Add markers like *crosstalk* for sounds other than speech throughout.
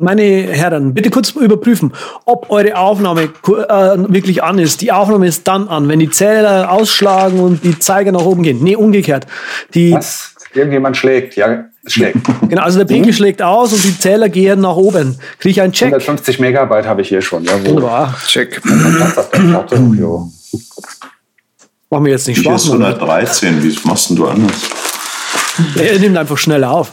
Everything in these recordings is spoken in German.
Meine Herren, bitte kurz überprüfen, ob eure Aufnahme äh, wirklich an ist. Die Aufnahme ist dann an, wenn die Zähler ausschlagen und die Zeiger nach oben gehen. Nee, umgekehrt. Die Was? Irgendjemand schlägt, ja, schlägt. *laughs* Genau, also der Pinkel schlägt aus und die Zähler gehen nach oben. Kriege ich einen Check? 150 Megabyte habe ich hier schon. Ja, Wunderbar. Check. Machen wir jetzt nicht Spaß. Spaß. Hier ist 113, wie machst denn du anders? Er nimmt einfach schneller auf.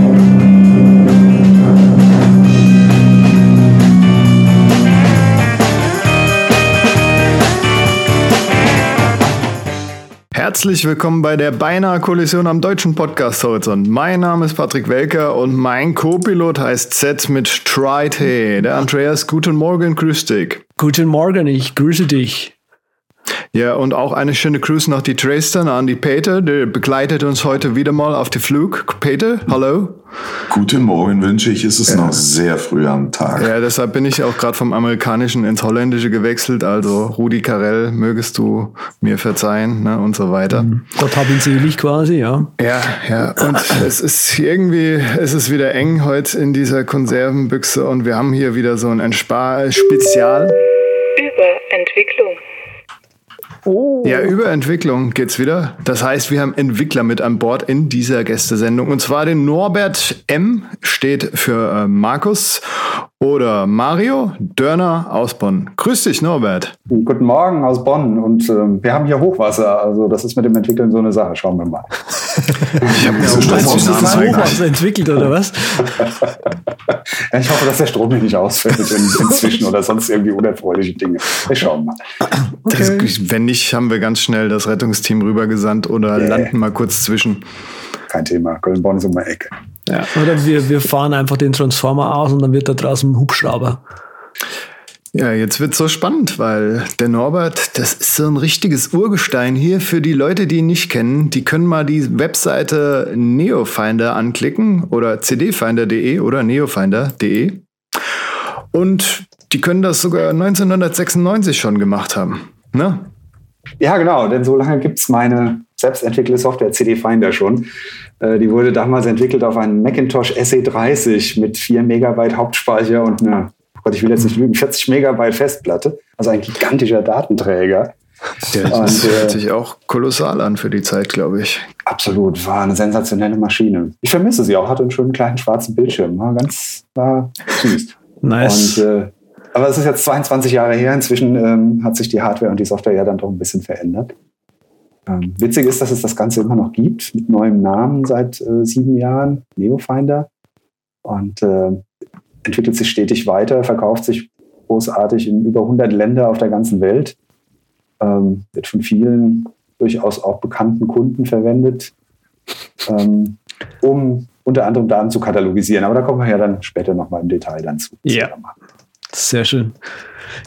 Herzlich willkommen bei der beinahe Kollision am deutschen Podcast Horizont. Mein Name ist Patrick Welker und mein Co-Pilot heißt Z mit Trite. Der Andreas, guten Morgen, grüß dich. Guten Morgen, ich grüße dich. Ja, und auch eine schöne Grüße nach die Dresden an die Peter, der begleitet uns heute wieder mal auf den Flug. Peter, hallo. Guten Morgen wünsche ich. Es ist noch sehr früh am Tag. Ja, deshalb bin ich auch gerade vom Amerikanischen ins Holländische gewechselt. Also Rudi Carell, mögest du mir verzeihen ne, und so weiter. Gott hab ihn selig quasi, ja. Ja, ja. Und es ist irgendwie, es ist wieder eng heute in dieser Konservenbüchse und wir haben hier wieder so ein Entspar-Spezial. Überentwicklung. Oh. Ja, über Entwicklung geht's wieder. Das heißt, wir haben Entwickler mit an Bord in dieser Gästesendung. Und zwar den Norbert M. steht für äh, Markus oder Mario Dörner aus Bonn. Grüß dich, Norbert. Guten Morgen aus Bonn und ähm, wir haben hier Hochwasser. Also das ist mit dem Entwickeln so eine Sache. Schauen wir mal. Ich habe mir auch Strom Meinst du, aus das dem ist Zeigen? Hochwasser entwickelt oder was? Ja, ich hoffe, dass der Strom hier nicht ausfällt in, inzwischen oder sonst irgendwie unerfreuliche Dinge. Wir schauen mal. Das, wenn nicht, haben wir ganz schnell das Rettungsteam rübergesandt oder Yeah. landen mal kurz zwischen. Kein Thema. Köln-Bonn ist um die Ecke. Ja. Oder wir, wir fahren einfach den Transformer aus und dann wird da draußen ein Hubschrauber. Ja, jetzt wird's so spannend, weil der Norbert, das ist so ein richtiges Urgestein hier. Für die Leute, die ihn nicht kennen, die können mal die Webseite Neofinder anklicken oder cdfinder.de oder neofinder.de. Und die können das sogar 1996 schon gemacht haben. Ne? Ja, genau, denn so lange gibt's meine selbstentwickelte Software CD Finder schon. Äh, die wurde damals entwickelt auf einem Macintosh SE30 mit 4 Megabyte Hauptspeicher und eine, oh Gott, ich will jetzt nicht lügen, 40 Megabyte Festplatte. Also ein gigantischer Datenträger. Ja, das Und, äh, hört sich auch kolossal an für die Zeit, glaube ich. Absolut, war eine sensationelle Maschine. Ich vermisse sie auch, hatte einen schönen kleinen schwarzen Bildschirm. War ganz, war süß. Nice. Und, äh, aber es ist jetzt 22 Jahre her. Inzwischen ähm, hat sich die Hardware und die Software ja dann doch ein bisschen verändert. Ähm, witzig ist, dass es das Ganze immer noch gibt, mit neuem Namen seit äh, sieben Jahren, Neofinder. Und äh, entwickelt sich stetig weiter, verkauft sich großartig in über 100 Länder auf der ganzen Welt. Ähm, wird von vielen durchaus auch bekannten Kunden verwendet, ähm, um unter anderem Daten zu katalogisieren. Aber da kommen wir ja dann später nochmal im Detail dann zu. Ja. Sehr schön.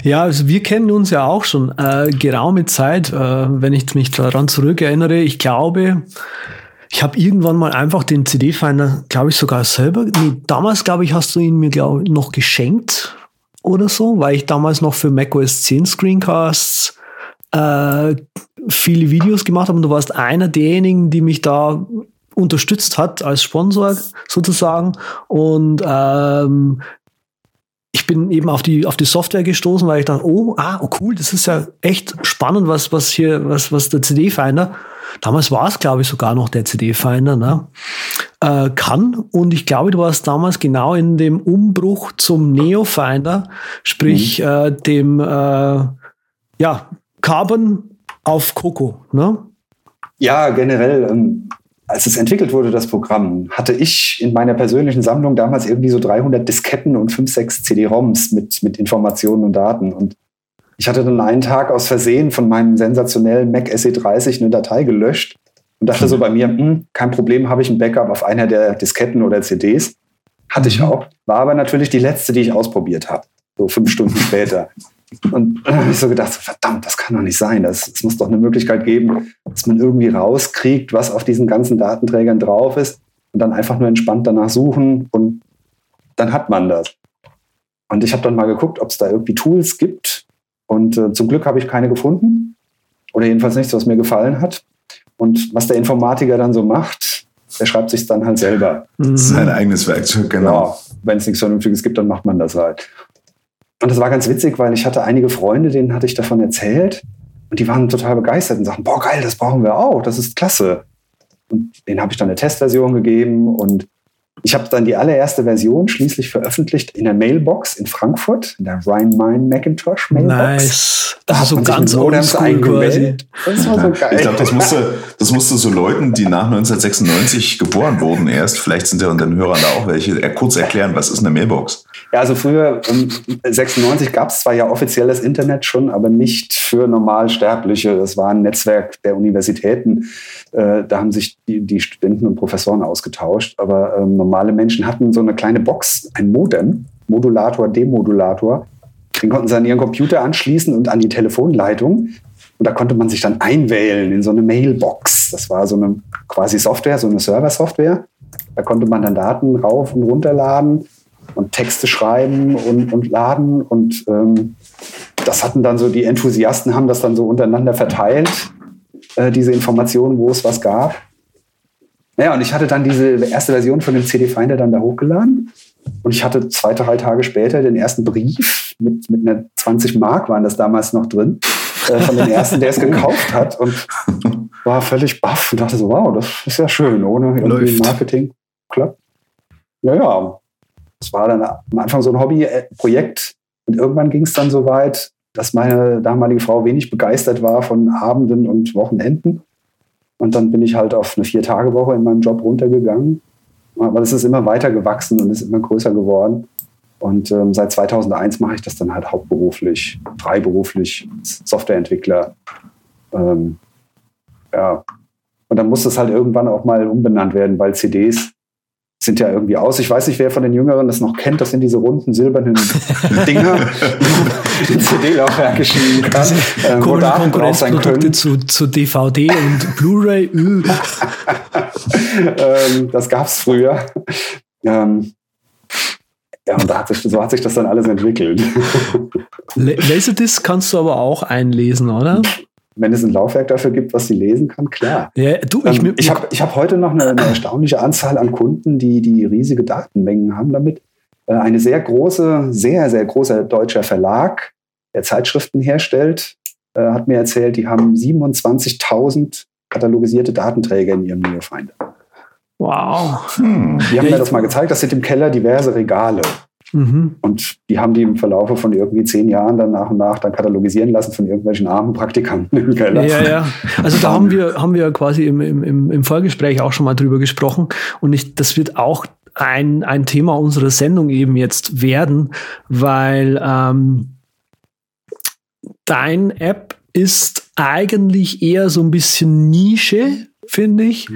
Ja, also wir kennen uns ja auch schon äh, geraume Zeit, äh, wenn ich mich daran zurückerinnere. Ich glaube, ich habe irgendwann mal einfach den CD-Finder, glaube ich, sogar selber. Nee, damals, glaube ich, hast du ihn mir glaub, noch geschenkt oder so, weil ich damals noch für macOS 10 Screencasts äh, viele Videos gemacht habe und du warst einer derjenigen, die mich da unterstützt hat als Sponsor sozusagen. Und ähm, ich bin eben auf die, auf die Software gestoßen, weil ich dachte, oh, ah, oh cool, das ist ja echt spannend, was, was hier, was, was der CD-Finder, damals war es, glaube ich, sogar noch der CD-Finder, ne, äh, kann. Und ich glaube, du warst damals genau in dem Umbruch zum Neo-Finder, sprich, äh, dem, äh, ja, Carbon auf Coco, ne? Ja, generell, ähm, als es entwickelt wurde, das Programm, hatte ich in meiner persönlichen Sammlung damals irgendwie so 300 Disketten und 5, 6 CD-ROMs mit, mit Informationen und Daten. Und ich hatte dann einen Tag aus Versehen von meinem sensationellen Mac SE30 eine Datei gelöscht und dachte so bei mir, hm, kein Problem, habe ich ein Backup auf einer der Disketten oder CDs. Hatte ich auch. War aber natürlich die letzte, die ich ausprobiert habe. So fünf Stunden später. Und dann habe ich so gedacht, verdammt, das kann doch nicht sein. Es das muss doch eine Möglichkeit geben, dass man irgendwie rauskriegt, was auf diesen ganzen Datenträgern drauf ist. und dann einfach nur entspannt danach suchen und dann hat man das. Und ich habe dann mal geguckt, ob es da irgendwie Tools gibt. Und äh, zum Glück habe ich keine gefunden. Oder jedenfalls nichts, was mir gefallen hat. Und was der Informatiker dann so macht, der schreibt sich dann halt selber. Das ist sein eigenes Werkzeug, genau. Ja, Wenn es nichts Vernünftiges gibt, dann macht man das halt. Und das war ganz witzig, weil ich hatte einige Freunde, denen hatte ich davon erzählt. Und die waren total begeistert und sagten, boah, geil, das brauchen wir auch, das ist klasse. Und denen habe ich dann eine Testversion gegeben und ich habe dann die allererste Version schließlich veröffentlicht in der Mailbox in Frankfurt, in der Rhein-Main-Macintosh Mailbox. Nice. Da Also hat so ganz Modems. Das war so geil. Ich glaube, das musste, das musste so Leuten, die nach 1996 geboren wurden, erst, vielleicht sind ja unter den Hörern da auch welche, er- kurz erklären, was ist eine Mailbox? Ja, also früher, ähm, 96 gab es zwar ja offiziell das Internet schon, aber nicht für Normalsterbliche. Das war ein Netzwerk der Universitäten. Äh, da haben sich die, die Studenten und Professoren ausgetauscht. Aber ähm, normale Menschen hatten so eine kleine Box, ein Modem, Modulator, Demodulator. Den konnten sie an ihren Computer anschließen und an die Telefonleitung. Und da konnte man sich dann einwählen in so eine Mailbox. Das war so eine quasi Software, so eine Server-Software. Da konnte man dann Daten rauf und runterladen und Texte schreiben und, und laden. Und ähm, das hatten dann so die Enthusiasten, haben das dann so untereinander verteilt, äh, diese Informationen, wo es was gab. Naja, und ich hatte dann diese erste Version von dem CD-Finder dann da hochgeladen. Und ich hatte zwei, drei Tage später den ersten Brief mit, mit einer 20 Mark, waren das damals noch drin, äh, von dem ersten, der es gekauft hat. Und war völlig baff und dachte so, wow, das ist ja schön, ohne irgendwie Läuft. Marketing. Klappt. Ja, ja. Das war dann am Anfang so ein Hobbyprojekt. Und irgendwann ging es dann so weit, dass meine damalige Frau wenig begeistert war von Abenden und Wochenenden. Und dann bin ich halt auf eine Vier-Tage-Woche in meinem Job runtergegangen. Aber das ist immer weiter gewachsen und ist immer größer geworden. Und ähm, seit 2001 mache ich das dann halt hauptberuflich, freiberuflich, Softwareentwickler. Ähm, ja. Und dann muss das halt irgendwann auch mal umbenannt werden, weil CDs sind ja irgendwie aus. Ich weiß nicht, wer von den Jüngeren das noch kennt. Das sind diese runden silbernen *laughs* Dinger, *laughs* die man in CD-Laufwerke schieben kann, äh, wo Daten drauf sein Konkurrenzprodukte können. zu, zu DVD und Blu-ray. *laughs* Ähm, das gab es früher. Ähm, ja, und hat sich, so hat sich das dann alles entwickelt. La- Laserdisc kannst du aber auch einlesen, oder? Wenn es ein Laufwerk dafür gibt, was sie lesen kann, klar. Ja, du, ich, ähm, ich habe ich hab heute noch eine, eine erstaunliche Anzahl an Kunden, die, die riesige Datenmengen haben damit. Äh, Eine sehr große, sehr, sehr großer deutscher Verlag, der Zeitschriften herstellt, äh, hat mir erzählt, die haben 27.000 katalogisierte Datenträger in ihrem Neofinder. wow. Hm. Die haben Ja, mir das mal gezeigt, das sind im Keller diverse Regale. Mhm. Und die haben die im Verlaufe von irgendwie zehn Jahren dann nach und nach dann katalogisieren lassen von irgendwelchen armen Praktikanten im Keller. Ja, ja. Also da haben wir, haben wir quasi im, im, im Vorgespräch auch schon mal drüber gesprochen. Und ich, das wird auch ein, ein Thema unserer Sendung eben jetzt werden, weil ähm, dein App ist eigentlich eher so ein bisschen Nische, finde ich.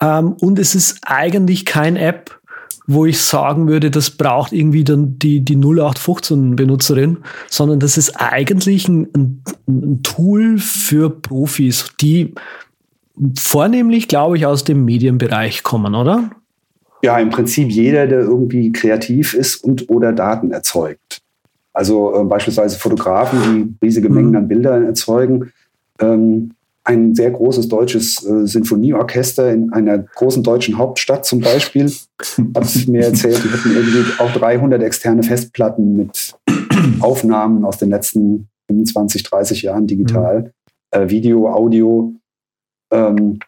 Ähm, und es ist eigentlich kein App, wo ich sagen würde, das braucht irgendwie dann die, die 0815-Benutzerin, sondern das ist eigentlich ein, ein, ein Tool für Profis, die vornehmlich, glaube ich, aus dem Medienbereich kommen, oder? Ja, im Prinzip jeder, der irgendwie kreativ ist und oder Daten erzeugt. Also äh, beispielsweise Fotografen, die riesige Mengen Mhm. an Bildern erzeugen. Ähm, ein sehr großes deutsches äh, Sinfonieorchester in einer großen deutschen Hauptstadt zum Beispiel. *laughs* Hat mir erzählt, die hatten irgendwie auch 300 externe Festplatten mit *clears throat* Aufnahmen aus den letzten 25, 30 Jahren digital, äh, Video, Audio. Ähm,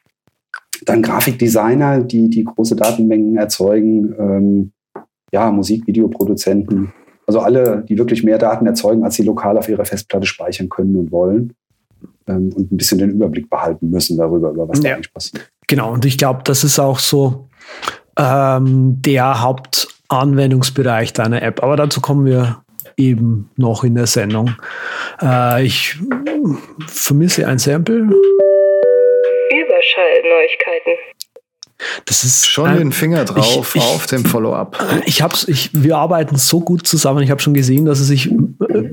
dann Grafikdesigner, die, die große Datenmengen erzeugen, ähm, ja, Musik, Videoproduzenten, also alle, die wirklich mehr Daten erzeugen, als sie lokal auf ihrer Festplatte speichern können und wollen ähm, und ein bisschen den Überblick behalten müssen darüber, über was da Ja. eigentlich passiert. Genau, und ich glaube, das ist auch so ähm, der Hauptanwendungsbereich deiner App. Aber dazu kommen wir eben noch in der Sendung. Äh, ich vermisse ein Sample. Überschallneuigkeiten. Das ist Schon ein- den Finger drauf ich- ich- auf dem Follow-up. Ich hab's, ich, wir arbeiten so gut zusammen. Ich habe schon gesehen, dass es sich äh,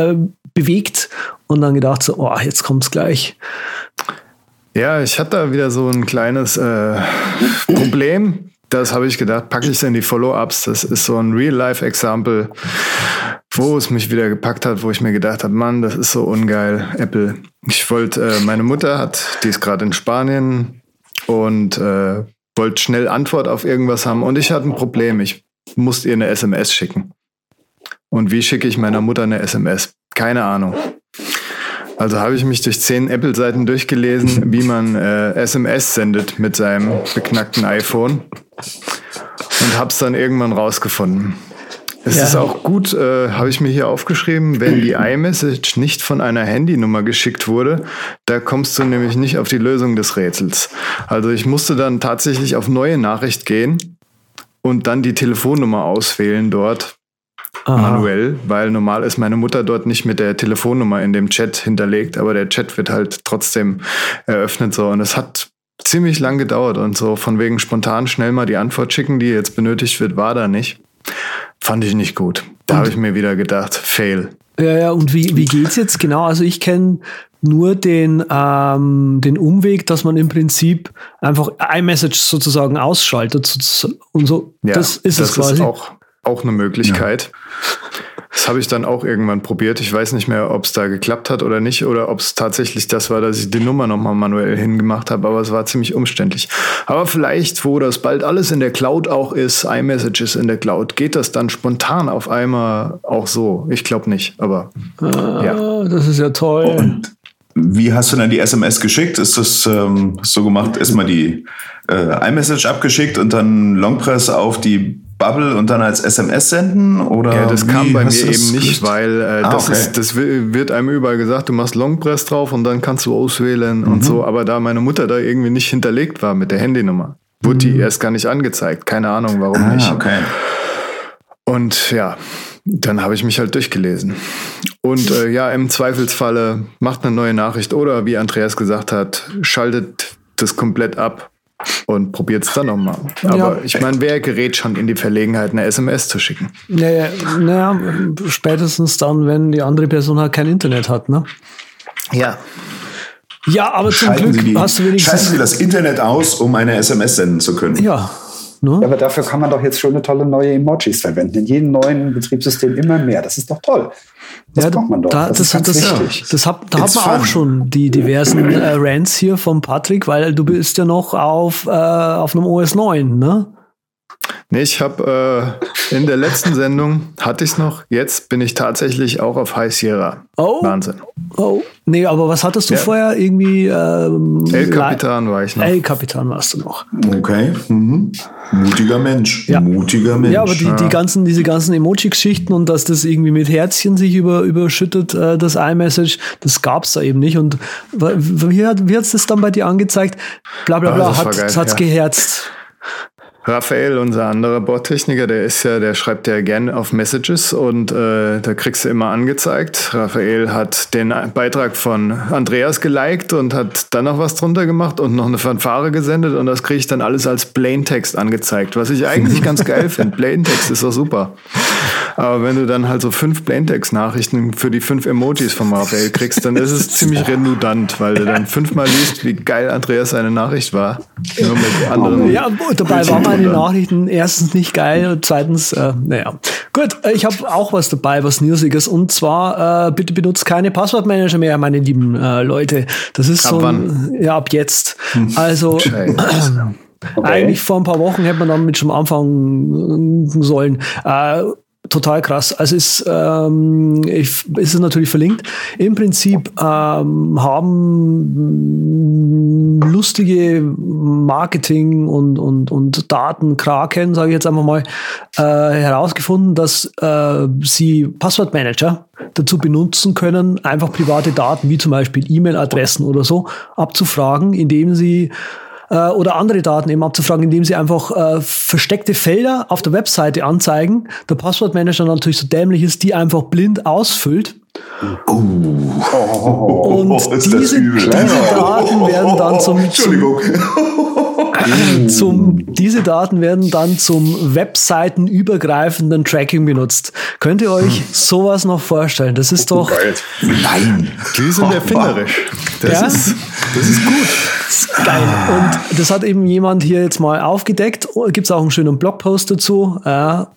äh, bewegt und dann gedacht so, oh, jetzt kommt's gleich. Ja, ich hatte da wieder so ein kleines äh, Problem. das habe ich gedacht, packe ich in die Follow-ups. Das ist so ein Real-Life-Example, wo es mich wieder gepackt hat, wo ich mir gedacht habe, Mann, das ist so ungeil, Apple. Ich wollte, äh, meine Mutter hat, die ist gerade in Spanien und äh, wollte schnell Antwort auf irgendwas haben und ich hatte ein Problem. Ich musste ihr eine SMS schicken. Und wie schicke ich meiner Mutter eine SMS? Keine Ahnung. Also habe ich mich durch zehn Apple-Seiten durchgelesen, wie man äh, SMS sendet mit seinem beknackten iPhone und habe es dann irgendwann rausgefunden. Es Ja. ist auch gut, äh, habe ich mir hier aufgeschrieben, wenn die iMessage nicht von einer Handynummer geschickt wurde, da kommst du nämlich nicht auf die Lösung des Rätsels. Also ich musste dann tatsächlich auf neue Nachricht gehen und dann die Telefonnummer auswählen dort Aha. manuell, weil normal ist meine Mutter dort nicht mit der Telefonnummer in dem Chat hinterlegt, aber der Chat wird halt trotzdem eröffnet so und es hat ziemlich lang gedauert und so von wegen spontan schnell mal die Antwort schicken, die jetzt benötigt wird, war da nicht. Fand ich nicht gut. Da habe ich mir wieder gedacht, fail. Ja, ja, und wie, wie geht's jetzt genau? Also ich kenne nur den, ähm, den Umweg, dass man im Prinzip einfach iMessage sozusagen ausschaltet und so. Ja, das ist es quasi. Ist auch, auch eine Möglichkeit. Das habe ich dann auch irgendwann probiert. Ich weiß nicht mehr, ob es da geklappt hat oder nicht oder ob es tatsächlich das war, dass ich die Nummer nochmal manuell hingemacht habe, aber es war ziemlich umständlich. Aber vielleicht, wo das bald alles in der Cloud auch ist, iMessage ist in der Cloud, geht das dann spontan auf einmal auch so? Ich glaube nicht, aber ja. Ah, das ist ja toll. Und wie hast du dann die SMS geschickt? Ist das ähm, so gemacht, erstmal die äh, iMessage abgeschickt und dann Longpress auf die Bubble und dann als SMS senden? Oder Ja, das kam bei mir eben nicht, gelöst? weil äh, Ah, das, okay. ist, das wi- wird einem überall gesagt, du machst Longpress drauf und dann kannst du auswählen Mhm. und so. Aber da meine Mutter da irgendwie nicht hinterlegt war mit der Handynummer, wurde die erst gar nicht angezeigt. Keine Ahnung, warum Mhm. Ah, nicht. okay. Und ja, dann habe ich mich halt durchgelesen. Und äh, ja, im Zweifelsfalle macht eine neue Nachricht oder wie Andreas gesagt hat, schaltet das komplett ab und probiert es dann nochmal. Aber Ja. ich meine, wer gerät schon in die Verlegenheit, eine SMS zu schicken? Naja, naja, spätestens dann, wenn die andere Person halt kein Internet hat, ne? Ja, Ja, aber zum Schalten Sie, Glück die, hast du schalten wenigstens. Sie das Internet aus, um eine SMS senden zu können. Ja. Ja, Ne? aber dafür kann man doch jetzt schöne tolle neue Emojis verwenden. In jedem neuen Betriebssystem immer mehr. Das ist doch toll. Das Ja, braucht man doch. Da, das, das, ist ganz das, wichtig. das, hab, da hat It's man fun. auch schon die diversen äh, Rants hier vom Patrick, weil du bist ja noch auf, äh, auf einem OS 9, ne? Nee, ich habe äh, in der letzten Sendung hatte ich noch. Jetzt bin ich tatsächlich auch auf High Sierra. Oh. Wahnsinn. Oh, nee, aber was hattest du Ja. vorher? Irgendwie ähm, El Capitan war ich noch. El-Kapitan warst du noch. Okay. Mhm. Mutiger Mensch. Ja. Mutiger Mensch. Ja, aber die, die ganzen, diese ganzen Emoji-Geschichten und dass das irgendwie mit Herzchen sich über, überschüttet, äh, das iMessage, das gab's da eben nicht. Und wie hat hat's das dann bei dir angezeigt? Bla bla bla, das war hat, ja. geherzt. Raphael, unser anderer Bordtechniker, der ist ja, der schreibt ja gerne auf Messages und äh, da kriegst du immer angezeigt. Raphael hat den Beitrag von Andreas geliked und hat dann noch was drunter gemacht und noch eine Fanfare gesendet und das kriege ich dann alles als Plaintext angezeigt, was ich eigentlich ganz geil *laughs* finde. Plaintext ist doch super. Aber wenn du dann halt so fünf Plaintext-Nachrichten für die fünf Emojis von Raphael kriegst, dann ist es ziemlich redundant, weil du dann fünfmal liest, wie geil Andreas seine Nachricht war. Nur mit anderen Ja, dabei waren meine Nachrichten erstens nicht geil und zweitens, äh, naja. Gut, äh, ich habe auch was dabei, was Newsiges. Und zwar, äh, bitte benutzt keine Passwortmanager mehr, meine lieben äh, Leute. Das ist Ab so ein, ja, ab jetzt. Also Scheiße. *clears throat* eigentlich vor ein paar Wochen hätte man damit schon anfangen sollen. Äh, total krass. Also ist, ähm, ich, ist es natürlich verlinkt. Im Prinzip ähm, haben lustige Marketing und, und, und Datenkraken, sage ich jetzt einfach mal, äh, herausgefunden, dass äh, sie Passwortmanager dazu benutzen können, einfach private Daten wie zum Beispiel E-Mail-Adressen oder so abzufragen, indem sie äh, oder andere Daten eben abzufragen, indem sie einfach äh, versteckte Felder auf der Webseite anzeigen. Der Passwortmanager natürlich so dämlich ist, die einfach blind ausfüllt. Und Oh, *laughs* ist das diese, diese Daten werden dann zum, *laughs* zum Entschuldigung. *laughs* zum, diese Daten werden dann zum webseitenübergreifenden Tracking benutzt. Könnt ihr euch sowas noch vorstellen? Das ist doch. Nein. Die sind erfinderisch. Das, Ja? ist, das ist gut. Geil. Und das hat eben jemand hier jetzt mal aufgedeckt. Gibt es auch einen schönen Blogpost dazu.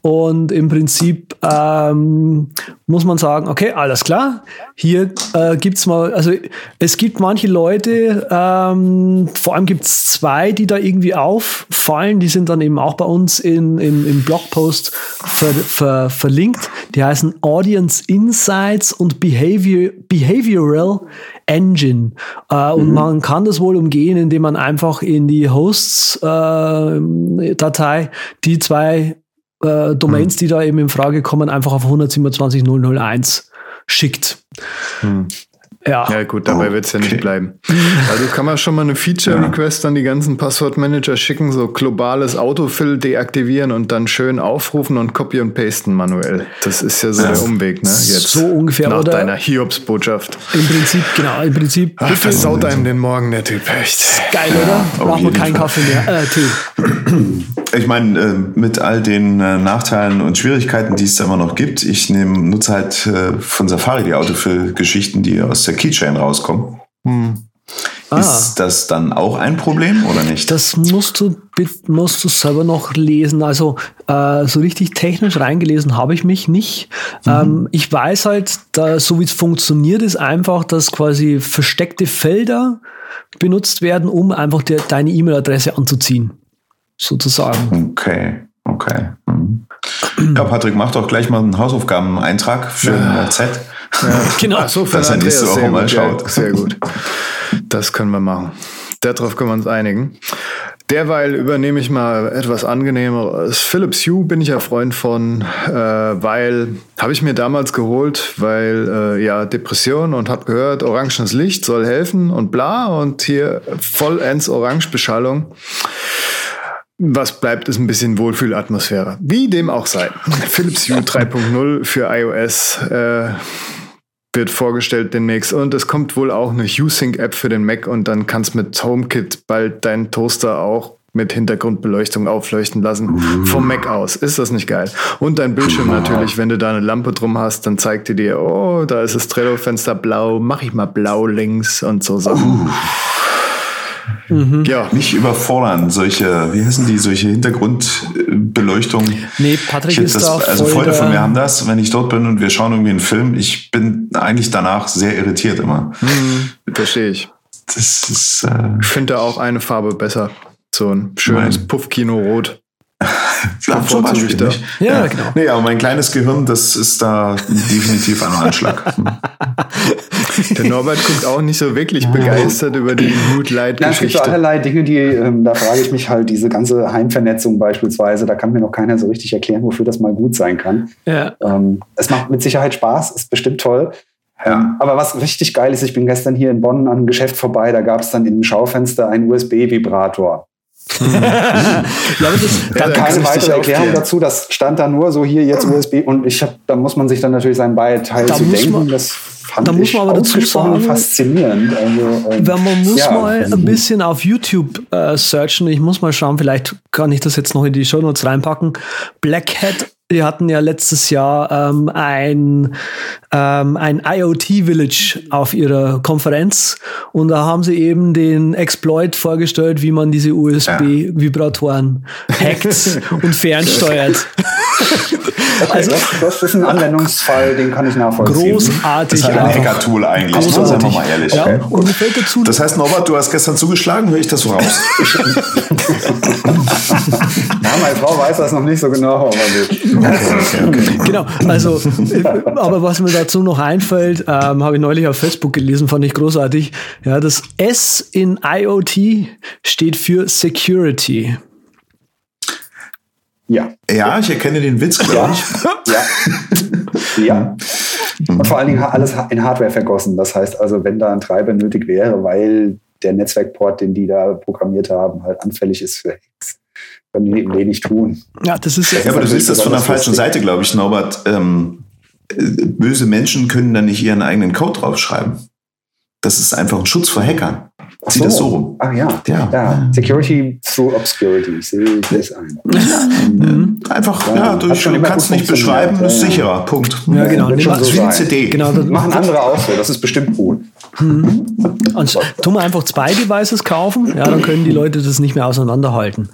Und im Prinzip ähm, muss man sagen, okay, alles klar. Hier äh, gibt's mal, also es gibt manche Leute, ähm, vor allem gibt's zwei, die da irgendwie auffallen. Die sind dann eben auch bei uns in, in, im Blogpost ver, ver, verlinkt. Die heißen Audience Insights und Behavior, Behavioral Engine. Äh, und man kann das wohl umgehen, indem man einfach in die Hosts-Datei die zwei äh, Domains, die da eben in Frage kommen, einfach auf 127.001 schickt. Hm. Ja. Ja gut, dabei wird's ja Okay. nicht bleiben. Also kann man schon mal eine Feature-Request an die ganzen Passwortmanager schicken, so globales Autofill deaktivieren und dann schön aufrufen und copy und pasten manuell. Das ist ja so der Umweg, ne? Jetzt So ungefähr, nach oder? deiner Hiobs-Botschaft. Im Prinzip, genau, im Prinzip. Ach, versaut einem den Morgen, der Typ, echt. Geil, oder? Braucht man jeden keinen Fall. Kaffee mehr. Äh, Tee. Ich meine, äh, mit all den äh, Nachteilen und Schwierigkeiten, die es da immer noch gibt, ich nehme, nutze halt äh, von Safari die Autofill-Geschichten, die aus der Keychain rauskommen. Ah. Ist das dann auch ein Problem oder nicht? Das musst du, musst du selber noch lesen. Also äh, so richtig technisch reingelesen habe ich mich nicht. Ähm, ich weiß halt, da, so wie es funktioniert, ist einfach, dass quasi versteckte Felder benutzt werden, um einfach der, deine E-Mail-Adresse anzuziehen. Sozusagen. Okay, okay. Mhm. Ja, Patrick, mach doch gleich mal einen Hausaufgabeneintrag für ein Z. *laughs* Genau. Ach so, Dass er nächste Woche sehr mal gut, schaut. Ja, sehr gut. Das können wir machen. Darauf können wir uns einigen. Derweil übernehme ich mal etwas angenehmeres. Philips Hue bin ich ja Freund von, äh, weil habe ich mir damals geholt, weil äh, ja Depression und habe gehört, orangenes Licht soll helfen und bla und hier vollends Orangebeschallung. Was bleibt, ist ein bisschen Wohlfühlatmosphäre. Wie dem auch sei. Philips Hue 3.0 für iOS äh, wird vorgestellt demnächst. Und es kommt wohl auch eine HueSync-App für den Mac und dann kannst mit HomeKit bald deinen Toaster auch mit Hintergrundbeleuchtung aufleuchten lassen. Vom Mac aus. Ist das nicht geil? Und dein Bildschirm natürlich, wenn du da eine Lampe drum hast, dann zeigt die dir, oh, da ist das Trello-Fenster blau, mach ich mal blau links und so Sachen. Ja, Nicht überfordern, solche, wie heißen die, solche Hintergrundbeleuchtung. Nee, Patrick ist das, da also Freunde von mir haben das, wenn ich dort bin und wir schauen irgendwie einen Film, ich bin eigentlich danach sehr irritiert immer. verstehe ich. Das ist, äh, Ich finde da auch eine Farbe besser. So ein schönes. Puffkino-Rot. *laughs* ja, zum Beispiel da. nicht. Ja, genau. Nee, aber mein kleines Gehirn, das ist da definitiv ein Anschlag. *laughs* Hm. Der Norbert guckt auch nicht so wirklich begeistert über die Mood Light Ja, es gibt allerlei Dinge, die, ähm, da frage ich mich halt, diese ganze Heimvernetzung beispielsweise, da kann mir noch keiner so richtig erklären, wofür das mal gut sein kann. Ja. Ähm, es macht mit Sicherheit Spaß, ist bestimmt toll. Ähm, aber was richtig geil ist, ich bin gestern hier in Bonn an einem Geschäft vorbei, da gab es dann im Schaufenster einen USB-Vibrator. *laughs* Ja, das, Ja, Dann da kann keine weitere Erklärung aufklären. dazu, das stand da nur so hier jetzt USB und ich hab, da muss man sich dann natürlich sein Beiteil Da zu denken. man- das fand da muss ich man aber dazu sagen- faszinierend. Also, ähm, Weil man muss ja. mal ein bisschen auf YouTube äh, searchen. Ich muss mal schauen, vielleicht kann ich das jetzt noch in die Show Notes reinpacken. Black Hat, die hatten ja letztes Jahr ähm, ein, ähm, ein IoT Village auf ihrer Konferenz und da haben sie eben den Exploit vorgestellt, wie man diese USB-Vibratoren hackt *laughs* und fernsteuert. Okay, das, das ist ein Anwendungsfall, den kann ich nachvollziehen. Großartig. Das ist halt ein. Hackertool eigentlich, sind wir mal ehrlich. Ja, und mir fällt dazu, Das heißt, Norbert, du hast gestern zugeschlagen, höre ich das so raus? *laughs* *laughs* Ja, meine Frau weiß das noch nicht so genau, aber gut. Genau, also, aber was mir dazu noch einfällt, ähm, habe ich neulich auf Facebook gelesen, fand ich großartig. Ja, das S in IoT steht für Security. Ja, Ja, ich erkenne den Witz, glaube ich. ja. *laughs* ja. Und vor allen Dingen alles in Hardware vergossen. Das heißt also, wenn da ein Treiber nötig wäre, weil der Netzwerkport, den die da programmiert haben, halt anfällig ist für Hacks, können die eben wenig tun. Ja, das ist Ja, aber du siehst das von der falschen. Seite, glaube ich, Norbert. Ähm, äh, böse Menschen können da nicht ihren eigenen Code draufschreiben. Das ist einfach ein Schutz vor Hackern. Sieht das so rum? Ah ja. Ja. ja. Security through Obscurity. Ich sehe das ein. Einfach, Ja, ja, du kannst nicht beschreiben, ist ja, ja. sicherer. Punkt. Ja, genau. schon ma- so wie eine sein. CD. Genau, das Machen andere auch so. Das ist bestimmt cool. Und tun wir einfach zwei Devices kaufen, ja, dann können die Leute das nicht mehr auseinanderhalten.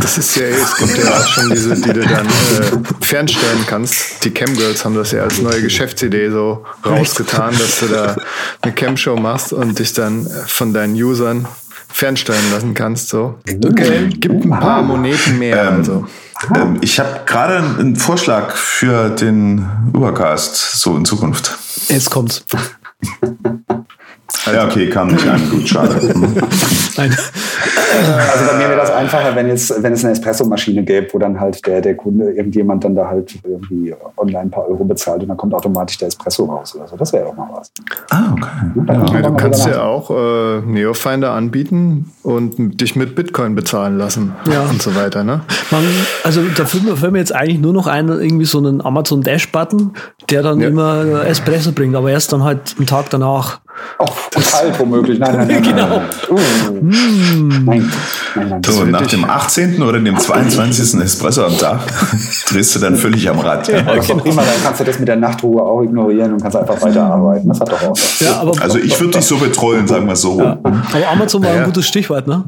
Das ist ja, es gibt ja auch schon diese, die du dann äh, fernstellen kannst. Die Camgirls haben das ja als neue Geschäftsidee so rausgetan, dass du da eine Camshow machst und dich dann von deinen Usern fernstellen lassen kannst. So. Okay, gibt ein paar Moneten mehr. Also. Ähm, ich habe gerade einen Vorschlag für den Übercast, so in Zukunft. Jetzt kommt's. Ja, okay, kam nicht an. Gut, schade. *laughs* Nein. Also bei mir wäre das einfacher, wenn jetzt, wenn es eine Espressomaschine gäbe, wo dann halt der, der Kunde, irgendjemand dann da halt irgendwie online ein paar Euro bezahlt und dann kommt automatisch der Espresso raus oder so. Das wäre auch mal was. ah, okay. Ja, du kannst ja auch äh, Neofinder anbieten und dich mit Bitcoin bezahlen lassen Ja. und so weiter. Ne? Man, also da fällt mir, jetzt eigentlich nur noch ein, irgendwie so einen Amazon Dash-Button, der dann Ja. immer Espresso bringt, aber erst dann halt einen Tag danach. Auch kalt womöglich. Nein, nein, nein. *laughs* Genau. Nein, uh. nein, nein. nein. So, wird nach dem 18. oder dem 22. Espresso am Tag *laughs* drehst du dann völlig am Rad. Ja. Ist doch prima, dann kannst du das mit der Nachtruhe auch ignorieren und kannst einfach weiterarbeiten. Das hat doch auch was. Ja, aber, Also ich würde dich so betreuen, sagen wir so. aber Amazon war Ja. ein gutes Stichwort, ne?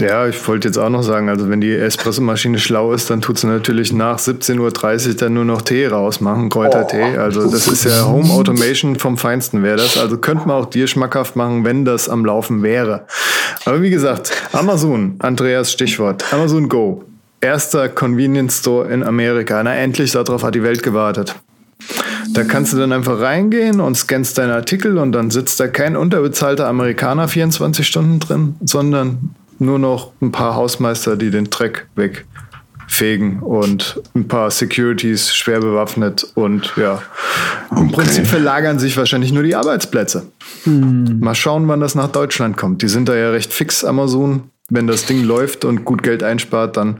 Ja, ich wollte jetzt auch noch sagen, also wenn die Espressomaschine *laughs* schlau ist, dann tut sie natürlich nach 17.30 Uhr dann nur noch Tee rausmachen, Kräutertee. Also das ist ja Home Automation vom Feinsten wäre das. Also könnte man auch dir schmackhaft machen, wenn das am Laufen wäre. Aber wie gesagt, Amazon, Andreas Stichwort, Amazon Go. Erster Convenience Store in Amerika. Na endlich, darauf hat die Welt gewartet. Da kannst du dann einfach reingehen und scannst deinen Artikel und dann sitzt da kein unterbezahlter Amerikaner 24 Stunden drin, sondern nur noch ein paar Hausmeister, die den Dreck wegfegen und ein paar Securities schwer bewaffnet und ja, im Okay. Prinzip verlagern sich wahrscheinlich nur die Arbeitsplätze. Mal schauen, wann das nach Deutschland kommt. Die sind da ja recht fix, Amazon. Wenn das Ding läuft und gut Geld einspart, dann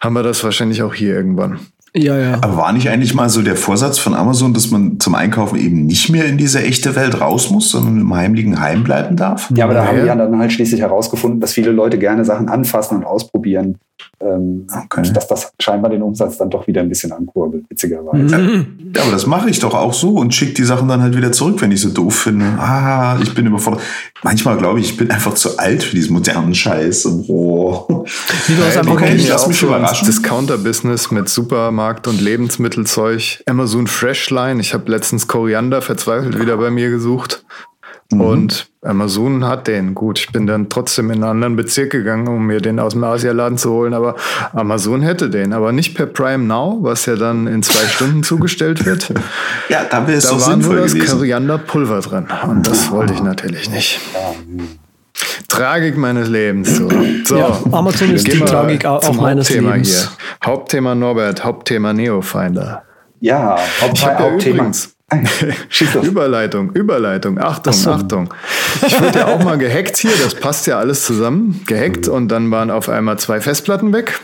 haben wir das wahrscheinlich auch hier irgendwann. Ja, ja. Aber war nicht eigentlich mal so der Vorsatz von Amazon, dass man zum Einkaufen eben nicht mehr in diese echte Welt raus muss, sondern im heimlichen Heim bleiben darf? Ja, aber da haben die ja dann halt schließlich herausgefunden, dass viele Leute gerne Sachen anfassen und ausprobieren. Ähm, Okay. dass das scheinbar den Umsatz dann doch wieder ein bisschen ankurbelt, witzigerweise. Ja, aber das mache ich doch auch so und schicke die Sachen dann halt wieder zurück, wenn ich so doof finde. Ah, ich bin überfordert. Manchmal glaube ich, ich bin einfach zu alt für diesen modernen Scheiß. Oh. Wie du hast Ja, einfach die okay, ich lass auch mich überraschen. Discounter-Business mit Supermarkt- und Lebensmittelzeug. Amazon Freshline. Ich habe letztens Koriander verzweifelt wieder bei mir gesucht. Mhm. Und Amazon hat den. Gut, ich bin dann trotzdem in einen anderen Bezirk gegangen, um mir den aus dem Asialaden zu holen. Aber Amazon hätte den. Aber nicht per Prime Now, was ja dann in zwei *laughs* Stunden zugestellt wird. Ja, da wäre es Da war nur das. Korianderpulver drin. Und das wollte ich natürlich nicht. Tragik meines Lebens. So, so. Ja, Amazon ist die Tragik auch meines Hauptthema Lebens. Hier. Hauptthema Norbert, Hauptthema Neofinder. Ja, Ich habe ja übrigens Schieß los. *laughs* Überleitung, Überleitung, Achtung, Ach so. Achtung. Ich wurde ja auch mal gehackt hier, das passt ja alles zusammen. Gehackt und dann waren auf einmal zwei Festplatten weg.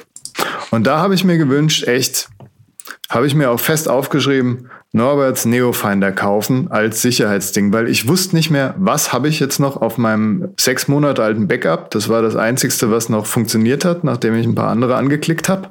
Und da habe ich mir gewünscht, echt, habe ich mir auch fest aufgeschrieben, Norberts Neofinder kaufen als Sicherheitsding, weil ich wusste nicht mehr, was habe ich jetzt noch auf meinem sechs Monate alten Backup. Das war das Einzigste, was noch funktioniert hat, nachdem ich ein paar andere angeklickt habe.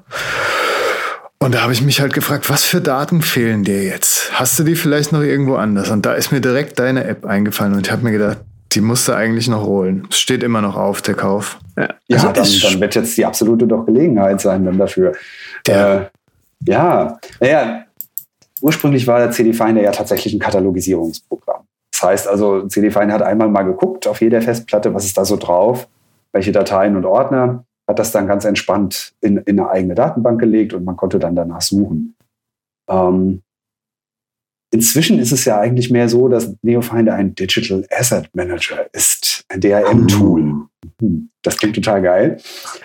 Und da habe ich mich halt gefragt, was für Daten fehlen dir jetzt? Hast du die vielleicht noch irgendwo anders? Und da ist mir direkt deine App eingefallen und ich habe mir gedacht, die musst du eigentlich noch holen. Es steht immer noch auf, der Kauf. Ja, Also dann, ist- dann wird jetzt die absolute doch Gelegenheit sein dann dafür. Ja. Äh, ja, naja, ursprünglich war der CD Finder ja tatsächlich ein Katalogisierungsprogramm. Das heißt also, CD Finder hat einmal mal geguckt auf jeder Festplatte, was ist da so drauf, welche Dateien und Ordner, hat das dann ganz entspannt in, in eine eigene Datenbank gelegt und man konnte dann danach suchen. Ähm, inzwischen ist es ja eigentlich mehr so, dass NeoFinder ein Digital Asset Manager ist, ein DRM-Tool. Hm, Das klingt total geil.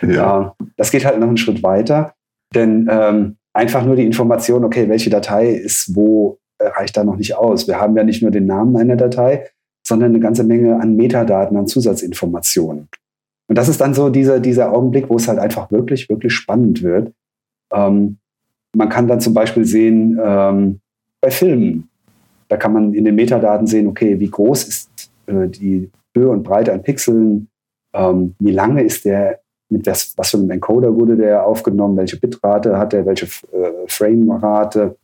Ja. Ja, das geht halt noch einen Schritt weiter, denn ähm, einfach nur die Information, okay, welche Datei ist wo, äh, reicht da noch nicht aus. Wir haben ja nicht nur den Namen einer Datei, sondern eine ganze Menge an Metadaten, an Zusatzinformationen. Und das ist dann so dieser, dieser Augenblick, wo es halt einfach wirklich, wirklich spannend wird. Ähm, man kann dann zum Beispiel sehen, ähm, bei Filmen, da kann man in den Metadaten sehen, okay, wie groß ist äh, die Höhe und Breite an Pixeln, ähm, wie lange ist der, mit was, was für einem Encoder wurde der aufgenommen, welche Bitrate hat er, welche äh, Framerate,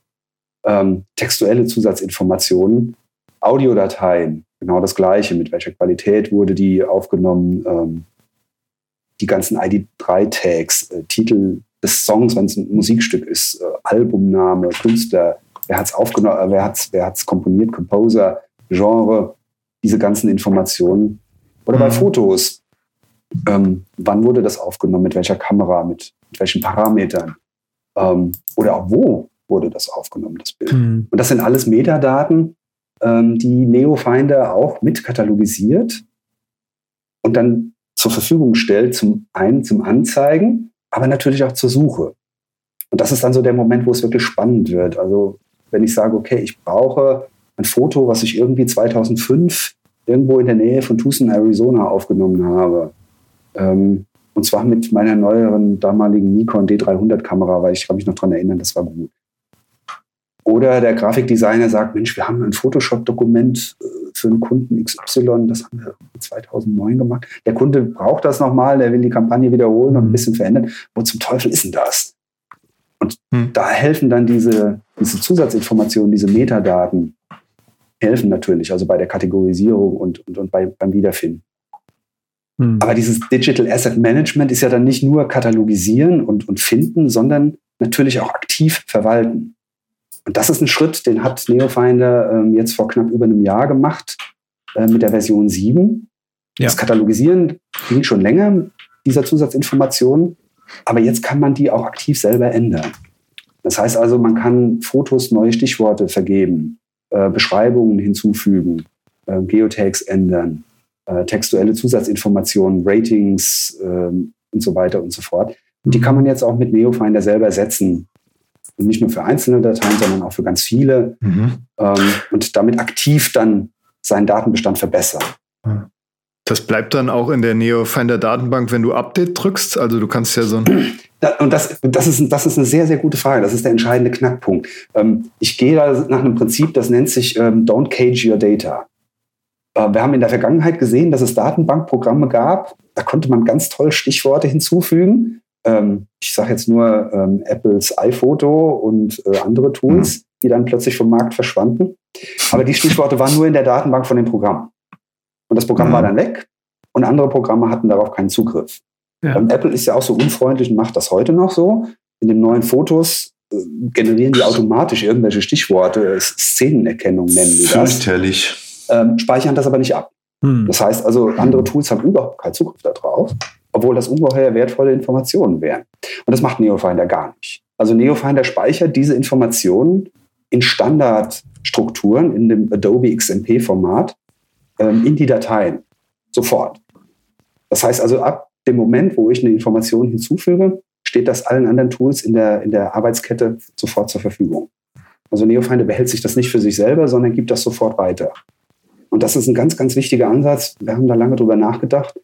ähm, textuelle Zusatzinformationen, Audiodateien, genau das gleiche, mit welcher Qualität wurde die aufgenommen, ähm, die ganzen ID3-Tags, äh, Titel des Songs, wenn es ein Musikstück ist, äh, Albumname, Künstler, wer hat es aufgenommen, äh, wer hat es wer hat's komponiert, Composer, Genre, diese ganzen Informationen. Oder mhm. bei Fotos, ähm, wann wurde das aufgenommen, mit welcher Kamera, mit, mit welchen Parametern ähm, oder auch wo wurde das aufgenommen, das Bild. Mhm. Und das sind alles Metadaten, ähm, die Neofinder auch mit katalogisiert und dann zur Verfügung stellt, zum einen zum Anzeigen, aber natürlich auch zur Suche. Und das ist dann so der Moment, wo es wirklich spannend wird. Also wenn ich sage, okay, ich brauche ein Foto, was ich irgendwie 2005 irgendwo in der Nähe von Tucson, Arizona aufgenommen habe. Ähm, und zwar mit meiner neueren damaligen Nikon D300-Kamera, weil ich kann mich noch daran erinnern, das war gut. Oder der Grafikdesigner sagt, Mensch, wir haben ein Photoshop-Dokument äh, für einen Kunden XY, das haben wir 2009 gemacht. Der Kunde braucht das nochmal, der will die Kampagne wiederholen und ein mhm. bisschen verändern. Wo zum Teufel ist denn das? Und hm. da helfen dann diese, diese Zusatzinformationen, diese Metadaten, helfen natürlich, also bei der Kategorisierung und, und, und bei, beim Wiederfinden. Hm. Aber dieses Digital Asset Management ist ja dann nicht nur katalogisieren und, und finden, sondern natürlich auch aktiv verwalten. Und das ist ein Schritt, den hat Neofinder ähm, jetzt vor knapp über einem Jahr gemacht äh, mit der Version 7. Ja. Das Katalogisieren ging schon länger, dieser Zusatzinformationen, aber jetzt kann man die auch aktiv selber ändern. Das heißt also, man kann Fotos neue Stichworte vergeben, äh, Beschreibungen hinzufügen, äh, Geotags ändern, äh, textuelle Zusatzinformationen, Ratings ähm, und so weiter und so fort. Und die kann man jetzt auch mit Neofinder selber setzen. Und nicht nur für einzelne Dateien, sondern auch für ganz viele. Mhm. Ähm, und damit aktiv dann seinen Datenbestand verbessern. Das bleibt dann auch in der Neofinder-Datenbank, wenn du Update drückst. Also du kannst ja so ein. *clears throat* Und das, das, ist, das ist eine sehr, sehr gute Frage. Das ist der entscheidende Knackpunkt. Ähm, ich gehe da nach einem Prinzip, das nennt sich ähm, Don't Cage Your Data. Äh, wir haben in der Vergangenheit gesehen, dass es Datenbankprogramme gab. Da konnte man ganz toll Stichworte hinzufügen ähm, ich sage jetzt nur ähm, Apples iPhoto und äh, andere Tools, mhm. die dann plötzlich vom Markt verschwanden. Aber die Stichworte waren nur in der Datenbank von dem Programm. Und das Programm mhm. war dann weg und andere Programme hatten darauf keinen Zugriff. Ja. Apple ist ja auch so unfreundlich und macht das heute noch so. In den neuen Fotos äh, generieren die automatisch irgendwelche Stichworte, Szenenerkennung nennen die das. Fürchterlich. Ähm, speichern das aber nicht ab. Hm. Das heißt also, andere Tools haben überhaupt keinen Zugriff darauf obwohl das ungeheuer wertvolle Informationen wären. Und das macht Neofinder gar nicht. Also Neofinder speichert diese Informationen in Standardstrukturen in dem Adobe XMP-Format ähm, in die Dateien sofort. Das heißt also, ab dem Moment, wo ich eine Information hinzufüge, steht das allen anderen Tools in der, in der Arbeitskette sofort zur Verfügung. Also Neofinder behält sich das nicht für sich selber, sondern gibt das sofort weiter. Und das ist ein ganz, ganz wichtiger Ansatz. Wir haben da lange drüber nachgedacht.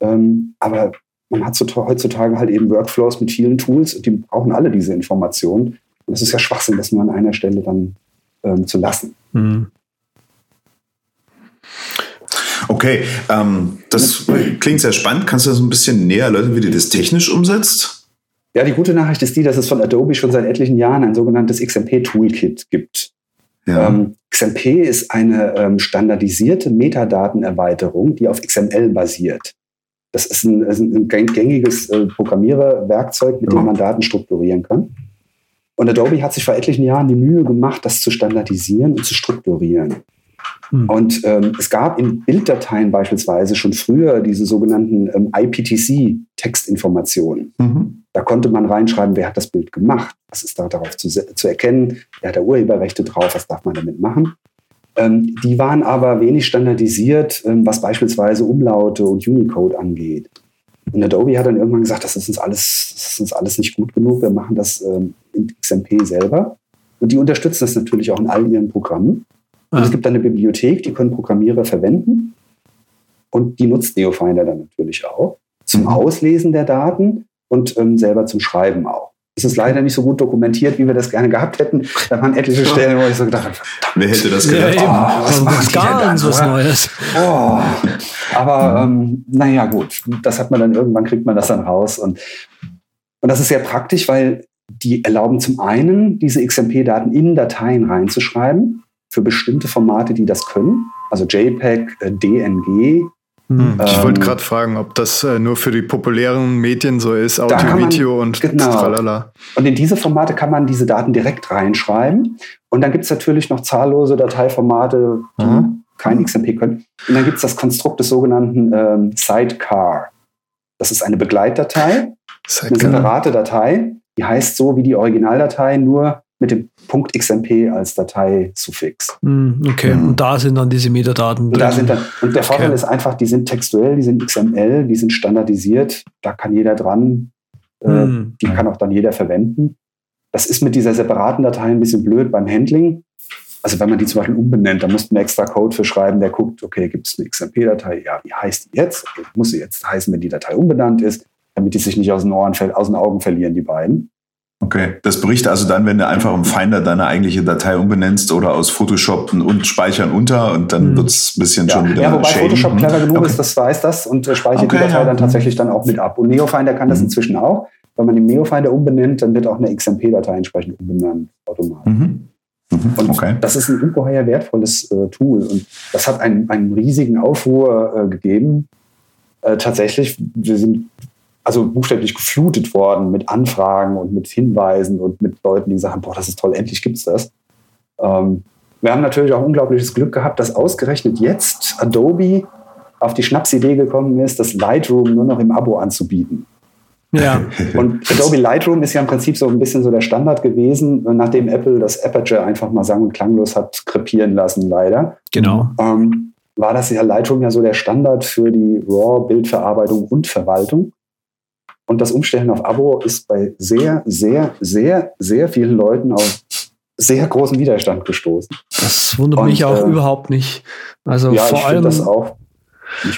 Ähm, aber man hat heutzutage halt eben Workflows mit vielen Tools und die brauchen alle diese Informationen. Und es ist ja Schwachsinn, das nur an einer Stelle dann ähm, zu lassen. Mhm. Okay, ähm, das klingt sehr spannend. Kannst du das ein bisschen näher erläutern, wie du das technisch umsetzt? Ja, die gute Nachricht ist die, dass es von Adobe schon seit etlichen Jahren ein sogenanntes XMP-Toolkit gibt. Ja. Ähm, XMP ist eine ähm, standardisierte Metadatenerweiterung, die auf XML basiert. Das ist ein, ist ein gängiges äh, Programmiererwerkzeug, mit ja. dem man Daten strukturieren kann. Und Adobe hat sich vor etlichen Jahren die Mühe gemacht, das zu standardisieren und zu strukturieren. Hm. Und ähm, es gab in Bilddateien beispielsweise schon früher diese sogenannten ähm, IPTC-Textinformationen. Mhm. Da konnte man reinschreiben, wer hat das Bild gemacht, was ist da darauf zu, zu erkennen, wer hat da Urheberrechte drauf, was darf man damit machen. Ähm, die waren aber wenig standardisiert, ähm, was beispielsweise Umlaute und Unicode angeht. Und Adobe hat dann irgendwann gesagt, das ist uns alles, das ist uns alles nicht gut genug, wir machen das ähm, in XMP selber. Und die unterstützen das natürlich auch in all ihren Programmen. Und es gibt dann eine Bibliothek, die können Programmierer verwenden. Und die nutzt Neofinder dann natürlich auch zum mhm. Auslesen der Daten und ähm, selber zum Schreiben auch. Es ist leider nicht so gut dokumentiert, wie wir das gerne gehabt hätten. Da waren etliche Stellen, wo ich so gedacht habe, Wer hätte das Ja, gedacht? eben. Oh, was denn gar uns was? Neues. Oh. Aber ähm, naja, gut, das hat man dann irgendwann, kriegt man das dann raus. Und, und das ist sehr praktisch, weil die erlauben zum einen, diese XMP-Daten in Dateien reinzuschreiben, für bestimmte Formate, die das können. Also JPEG, äh, DNG. Hm. Ich Ähm, wollte gerade fragen, ob das äh, nur für die populären Medien so ist, Audio, man- Video und genau. tralala. Und in diese Formate kann man diese Daten direkt reinschreiben. Und dann gibt es natürlich noch zahllose Dateiformate, die Mhm. kein XMP können. Und dann gibt es das Konstrukt des sogenannten ähm, Sidecar. Das ist eine Begleitdatei, Seit eine separate Datei, die heißt so wie die Originaldatei, nur mit dem Punkt XMP als Dateisuffix. Hm, Okay, Mhm. und da sind dann diese Metadaten Und, da sind dann, und der Vorteil Okay. ist einfach, die sind textuell, die sind XML, die sind standardisiert, da kann jeder dran, äh, Hm. die kann auch dann jeder verwenden. Das ist mit dieser separaten Datei ein bisschen blöd beim Handling. Also wenn man die zum Beispiel umbenennt, da muss man extra Code für schreiben, der guckt, okay, gibt es eine XMP-Datei? Ja, wie heißt die jetzt? Okay, muss sie jetzt heißen, wenn die Datei umbenannt ist, damit die sich nicht aus den, Ohren, aus den Augen verlieren, die beiden. Okay, das bricht also dann, wenn du einfach im Finder deine eigentliche Datei umbenennst oder aus Photoshop und speichern unter und dann Hm. wird's ein bisschen Ja, schon wieder ja wobei shady. Photoshop Hm. clever genug Okay. ist, das weiß das und äh, speichert Okay, die Datei ja. dann tatsächlich dann auch mit ab. Und Neofinder kann das Mhm. inzwischen auch. Wenn man den Neofinder umbenennt, dann wird auch eine XMP-Datei entsprechend umbenannt automatisch. Mhm. Mhm. Und Okay. das ist ein ungeheuer wertvolles äh, Tool. Und das hat einen, einen riesigen Aufruhr äh, gegeben. Äh, tatsächlich, wir sind also buchstäblich geflutet worden mit Anfragen und mit Hinweisen und mit Leuten, die sagen, boah, das ist toll, endlich gibt's das. Ähm, wir haben natürlich auch unglaubliches Glück gehabt, dass ausgerechnet jetzt Adobe auf die Schnapsidee gekommen ist, das Lightroom nur noch im Abo anzubieten. Ja, *laughs* Und Adobe Lightroom ist ja im Prinzip so ein bisschen so der Standard gewesen, nachdem Apple das Aperture einfach mal sang- und klanglos hat krepieren lassen, leider. genau. Ähm, war das ja Lightroom ja so der Standard für die RAW-Bildverarbeitung und Verwaltung. Und das Umstellen auf Abo ist bei sehr, sehr, sehr, sehr vielen Leuten auf sehr großen Widerstand gestoßen. Das wundert Und, mich auch äh, überhaupt nicht. Also ja, vor allem, das auch.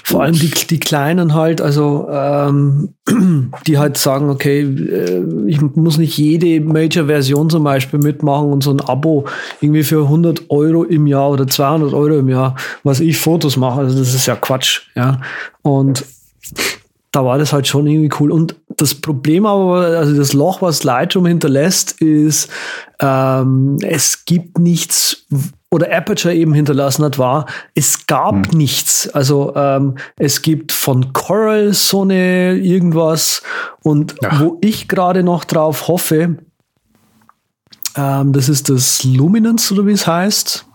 vor allem die, die Kleinen halt, also ähm, *clears throat* die halt sagen, okay, äh, ich muss nicht jede Major-Version zum Beispiel mitmachen und so ein Abo irgendwie für 100 Euro im Jahr oder 200 Euro im Jahr, was ich Fotos mache, also das ist ja Quatsch, ja. Und da war das halt schon irgendwie cool. Und das Problem aber, also das Loch, was Lightroom hinterlässt, ist, ähm, es gibt nichts, oder Aperture eben hinterlassen hat, war, es gab nichts. Also ähm, es gibt von Coral so eine irgendwas und Ja. wo ich gerade noch drauf hoffe, ähm, das ist das Luminance oder wie es heißt.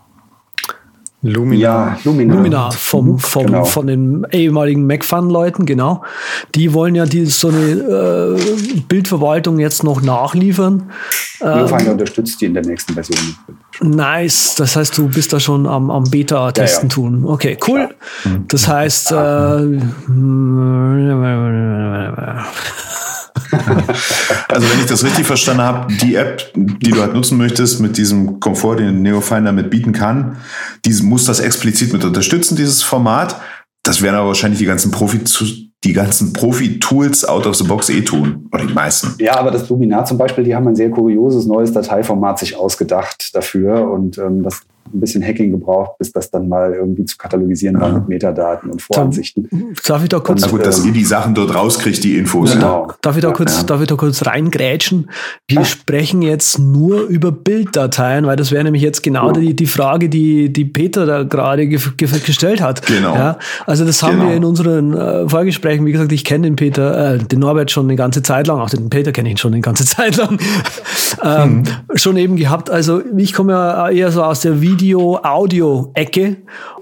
Lumina. Ja, Lumina. Lumina vom, vom, Genau. von den ehemaligen MacFun-Leuten, genau. Die wollen ja die, so eine äh, Bildverwaltung jetzt noch nachliefern. Viewfinder unterstützt die in der nächsten Version. Nice. Das heißt, du bist da schon am, am Beta-Testen Ja, ja. tun. Okay, cool. Das heißt, äh, *laughs* Also wenn ich das richtig verstanden habe, die App, die du halt nutzen möchtest, mit diesem Komfort, den Neofinder mit bieten kann, die muss das explizit mit unterstützen, dieses Format. Das werden aber wahrscheinlich die ganzen Profi die ganzen Profi-Tools out of the box eh tun. Oder die meisten. Ja, aber das Luminar zum Beispiel, die haben ein sehr kurioses neues Dateiformat sich ausgedacht dafür und ähm, das ein bisschen Hacking gebraucht, bis das dann mal irgendwie zu katalogisieren war mit Metadaten und Voransichten. darf ich da kurz, Na gut, dass ihr die Sachen dort rauskriegt, die Infos. Genau. darf ich da kurz, ja. darf ich da kurz reingrätschen? Wir sprechen jetzt nur über Bilddateien, weil das wäre nämlich jetzt genau Ja. die, die Frage, die, die Peter da gerade gef- gef- gestellt hat. Genau. Ja, also das haben Genau. wir in unseren äh, Vorgesprächen, wie gesagt, ich kenne den Peter, äh, den Norbert schon eine ganze Zeit lang, auch den Peter kenne ich schon eine ganze *laughs* Zeit lang, *laughs* ähm, schon eben gehabt. Also ich komme ja eher so aus der Video-Audio-Ecke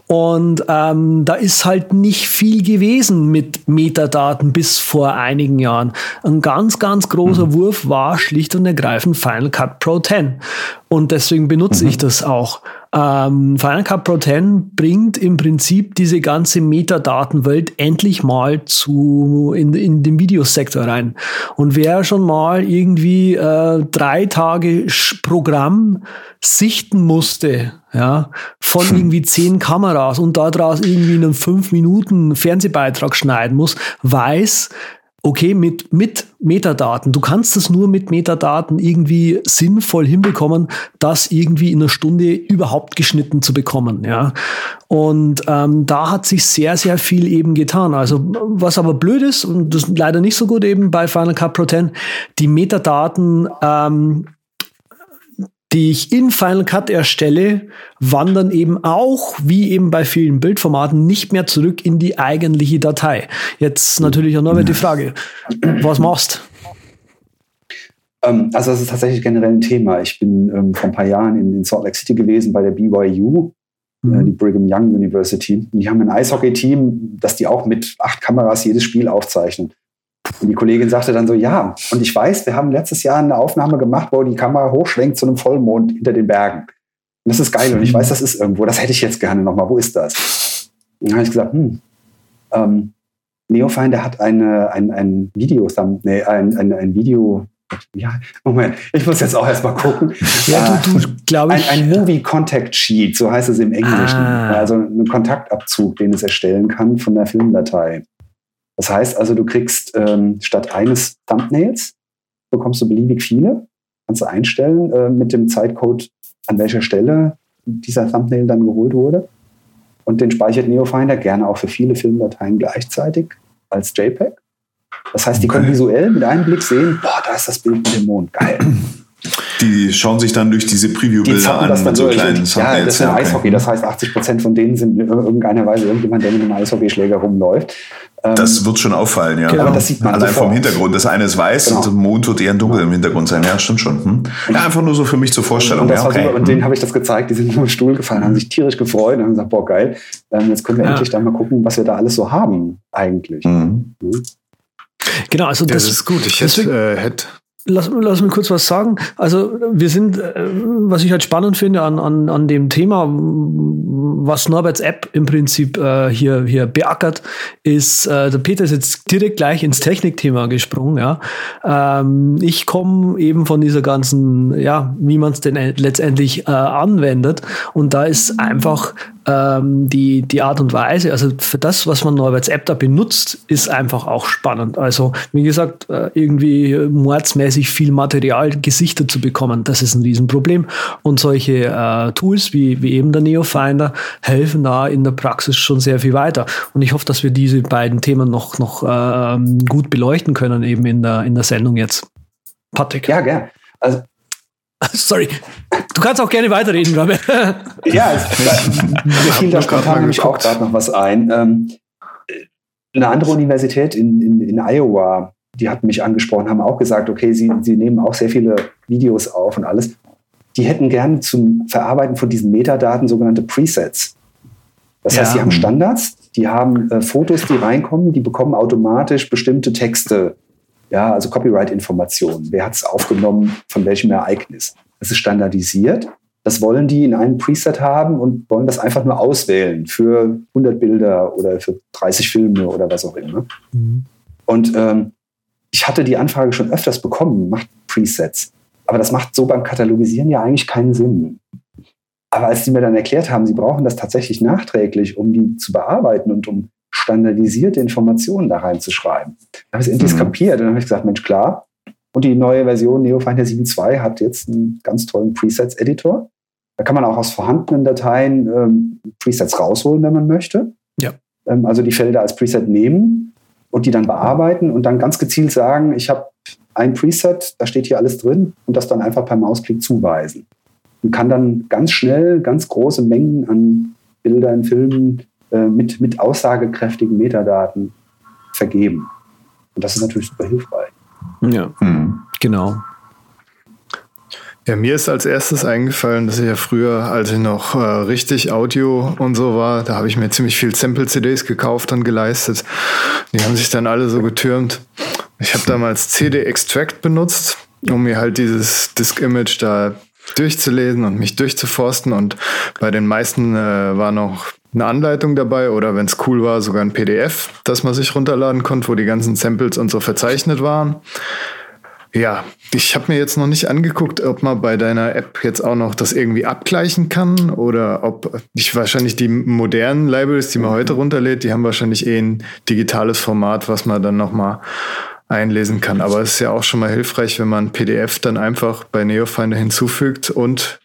und ähm, da ist halt nicht viel gewesen mit Metadaten bis vor einigen Jahren. Ein ganz, ganz großer Wurf war schlicht und ergreifend Final Cut Pro 10. Und deswegen benutze ich das auch. Ähm, Final Cut Pro 10 bringt im Prinzip diese ganze Metadatenwelt endlich mal zu in, in den Videosektor rein. Und wer schon mal irgendwie äh, drei Tage Programm sichten musste, ja, von *laughs* irgendwie zehn Kameras und daraus irgendwie einen fünf Minuten Fernsehbeitrag schneiden muss, weiß, okay, mit, mit Metadaten. Du kannst es nur mit Metadaten irgendwie sinnvoll hinbekommen, das irgendwie in einer Stunde überhaupt geschnitten zu bekommen, ja. Und ähm, da hat sich sehr, sehr viel eben getan. Also, was aber blöd ist, und das ist leider nicht so gut eben bei Final Cut Pro 10, die Metadaten ähm, die ich in Final Cut erstelle, wandern eben auch, wie eben bei vielen Bildformaten, nicht mehr zurück in die eigentliche Datei. Jetzt natürlich auch noch die Frage, was machst ähm, also das ist tatsächlich generell ein Thema. Ich bin ähm, vor ein paar Jahren in, in, Salt Lake City gewesen bei der BYU, äh, mhm. die Brigham Young University. Und die haben ein Eishockey-Team, das die auch mit acht Kameras jedes Spiel aufzeichnen. Und die Kollegin sagte dann so, ja, und ich weiß, wir haben letztes Jahr eine Aufnahme gemacht, wo die Kamera hochschwenkt zu einem Vollmond hinter den Bergen. Und das ist geil und ich weiß, das ist irgendwo, das hätte ich jetzt gerne nochmal, wo ist das? Und dann habe ich gesagt, hm, ähm, Neofinder hat eine, ein, ein Video, nee, ein, ein, ein Video, ja, Moment, ich muss jetzt auch erstmal gucken. *laughs* Ja, du, du glaube ich. Ein, ein Movie Contact Sheet, so heißt es im Englischen. Ah. Also ein Kontaktabzug, den es erstellen kann von der Filmdatei. Das heißt also, du kriegst ähm, statt eines Thumbnails, bekommst du beliebig viele, kannst du einstellen äh, mit dem Zeitcode, an welcher Stelle dieser Thumbnail dann geholt wurde. Und den speichert Neofinder gerne auch für viele Filmdateien gleichzeitig als JPEG. Das heißt, die okay. können visuell mit einem Blick sehen, boah, da ist das Bild mit dem Mond, geil. Die schauen sich dann durch diese Preview-Bilder an. Das dann so kleinen ja, das ist ein Eishockey. Das heißt, 80 Prozent von denen sind in irgendeiner Weise irgendjemand, der mit einem Eishockeyschläger rumläuft. Das ähm, wird schon auffallen, ja. Genau. Das sieht man Allein sofort. vom Hintergrund. Das eine ist weiß genau. und der Mond wird eher dunkel im Hintergrund sein. Ja, stimmt schon. Hm? Ja, einfach nur so für mich zur Vorstellung. Und, ja, okay. und denen habe ich das gezeigt. Die sind nur im Stuhl gefallen, haben sich tierisch gefreut und haben gesagt, boah, geil. Ähm, jetzt können wir ja. endlich dann mal gucken, was wir da alles so haben eigentlich. Mhm. Mhm. Genau, also das, das ist gut. Ich hätte, äh, hätte Lass, lass mich kurz was sagen. Also wir sind, äh, was ich halt spannend finde an, an, an dem Thema, was Norberts App im Prinzip äh, hier, hier beackert, ist, äh, der Peter ist jetzt direkt gleich ins Technikthema gesprungen. Ja, ähm, Ich komme eben von dieser ganzen, ja, wie man es denn letztendlich äh, anwendet. Und da ist einfach ähm, die, die Art und Weise, also für das, was man Norberts App da benutzt, ist einfach auch spannend. Also wie gesagt, äh, irgendwie mordsmäßig mäßig viel Material gesichtet zu bekommen. Das ist ein Riesenproblem. Und solche äh, Tools wie, wie eben der Neofinder helfen da in der Praxis schon sehr viel weiter. Und ich hoffe, dass wir diese beiden Themen noch, noch äh, gut beleuchten können, eben in der, in der Sendung jetzt. Patrick. Ja, gern. Also *laughs* Sorry. Du kannst auch gerne weiterreden, Robert. *laughs* ja, *laughs* mir fiel da spontan nämlich auch gerade noch was ein. Ähm, eine andere Universität in, in, in Iowa die hatten mich angesprochen, haben auch gesagt, okay, sie, sie nehmen auch sehr viele Videos auf und alles. Die hätten gern zum Verarbeiten von diesen Metadaten sogenannte Presets. Das ja. heißt, sie haben Standards, die haben äh, Fotos, die reinkommen, die bekommen automatisch bestimmte Texte, ja, also Copyright-Informationen. Wer hat es aufgenommen, von welchem Ereignis? Das ist standardisiert. Das wollen die in einem Preset haben und wollen das einfach nur auswählen für 100 Bilder oder für 30 Filme oder was auch immer. Mhm. Und ähm, ich hatte die Anfrage schon öfters bekommen, macht Presets. Aber das macht so beim Katalogisieren ja eigentlich keinen Sinn. Aber als die mir dann erklärt haben, sie brauchen das tatsächlich nachträglich, um die zu bearbeiten und um standardisierte Informationen da reinzuschreiben, da habe ich es endlich mhm. kapiert. Und dann habe ich gesagt, Mensch, klar. Und die neue Version NeoFinder 7.2 hat jetzt einen ganz tollen Presets-Editor. Da kann man auch aus vorhandenen Dateien ähm, Presets rausholen, wenn man möchte. Ja. Ähm, also die Felder als Preset nehmen und die dann bearbeiten und dann ganz gezielt sagen, ich habe ein Preset, da steht hier alles drin und das dann einfach per Mausklick zuweisen. Und kann dann ganz schnell ganz große Mengen an Bildern, Filmen äh, mit, mit aussagekräftigen Metadaten vergeben. Und das ist natürlich super hilfreich. Ja, mhm. genau. Ja, mir ist als erstes eingefallen, dass ich ja früher, als ich noch äh, richtig Audio und so war, da habe ich mir ziemlich viel Sample-CDs gekauft und geleistet. Die haben sich dann alle so getürmt. Ich habe damals CD-Extract benutzt, um mir halt dieses Disk-Image da durchzulesen und mich durchzuforsten. Und bei den meisten äh, war noch eine Anleitung dabei oder wenn es cool war, sogar ein PDF, das man sich runterladen konnte, wo die ganzen Samples und so verzeichnet waren. Ja, ich habe mir jetzt noch nicht angeguckt, ob man bei deiner App jetzt auch noch das irgendwie abgleichen kann oder ob ich wahrscheinlich die modernen Libraries, die man heute runterlädt, die haben wahrscheinlich eh ein digitales Format, was man dann noch mal einlesen kann. Aber es ist ja auch schon mal hilfreich, wenn man PDF dann einfach bei Neofinder hinzufügt und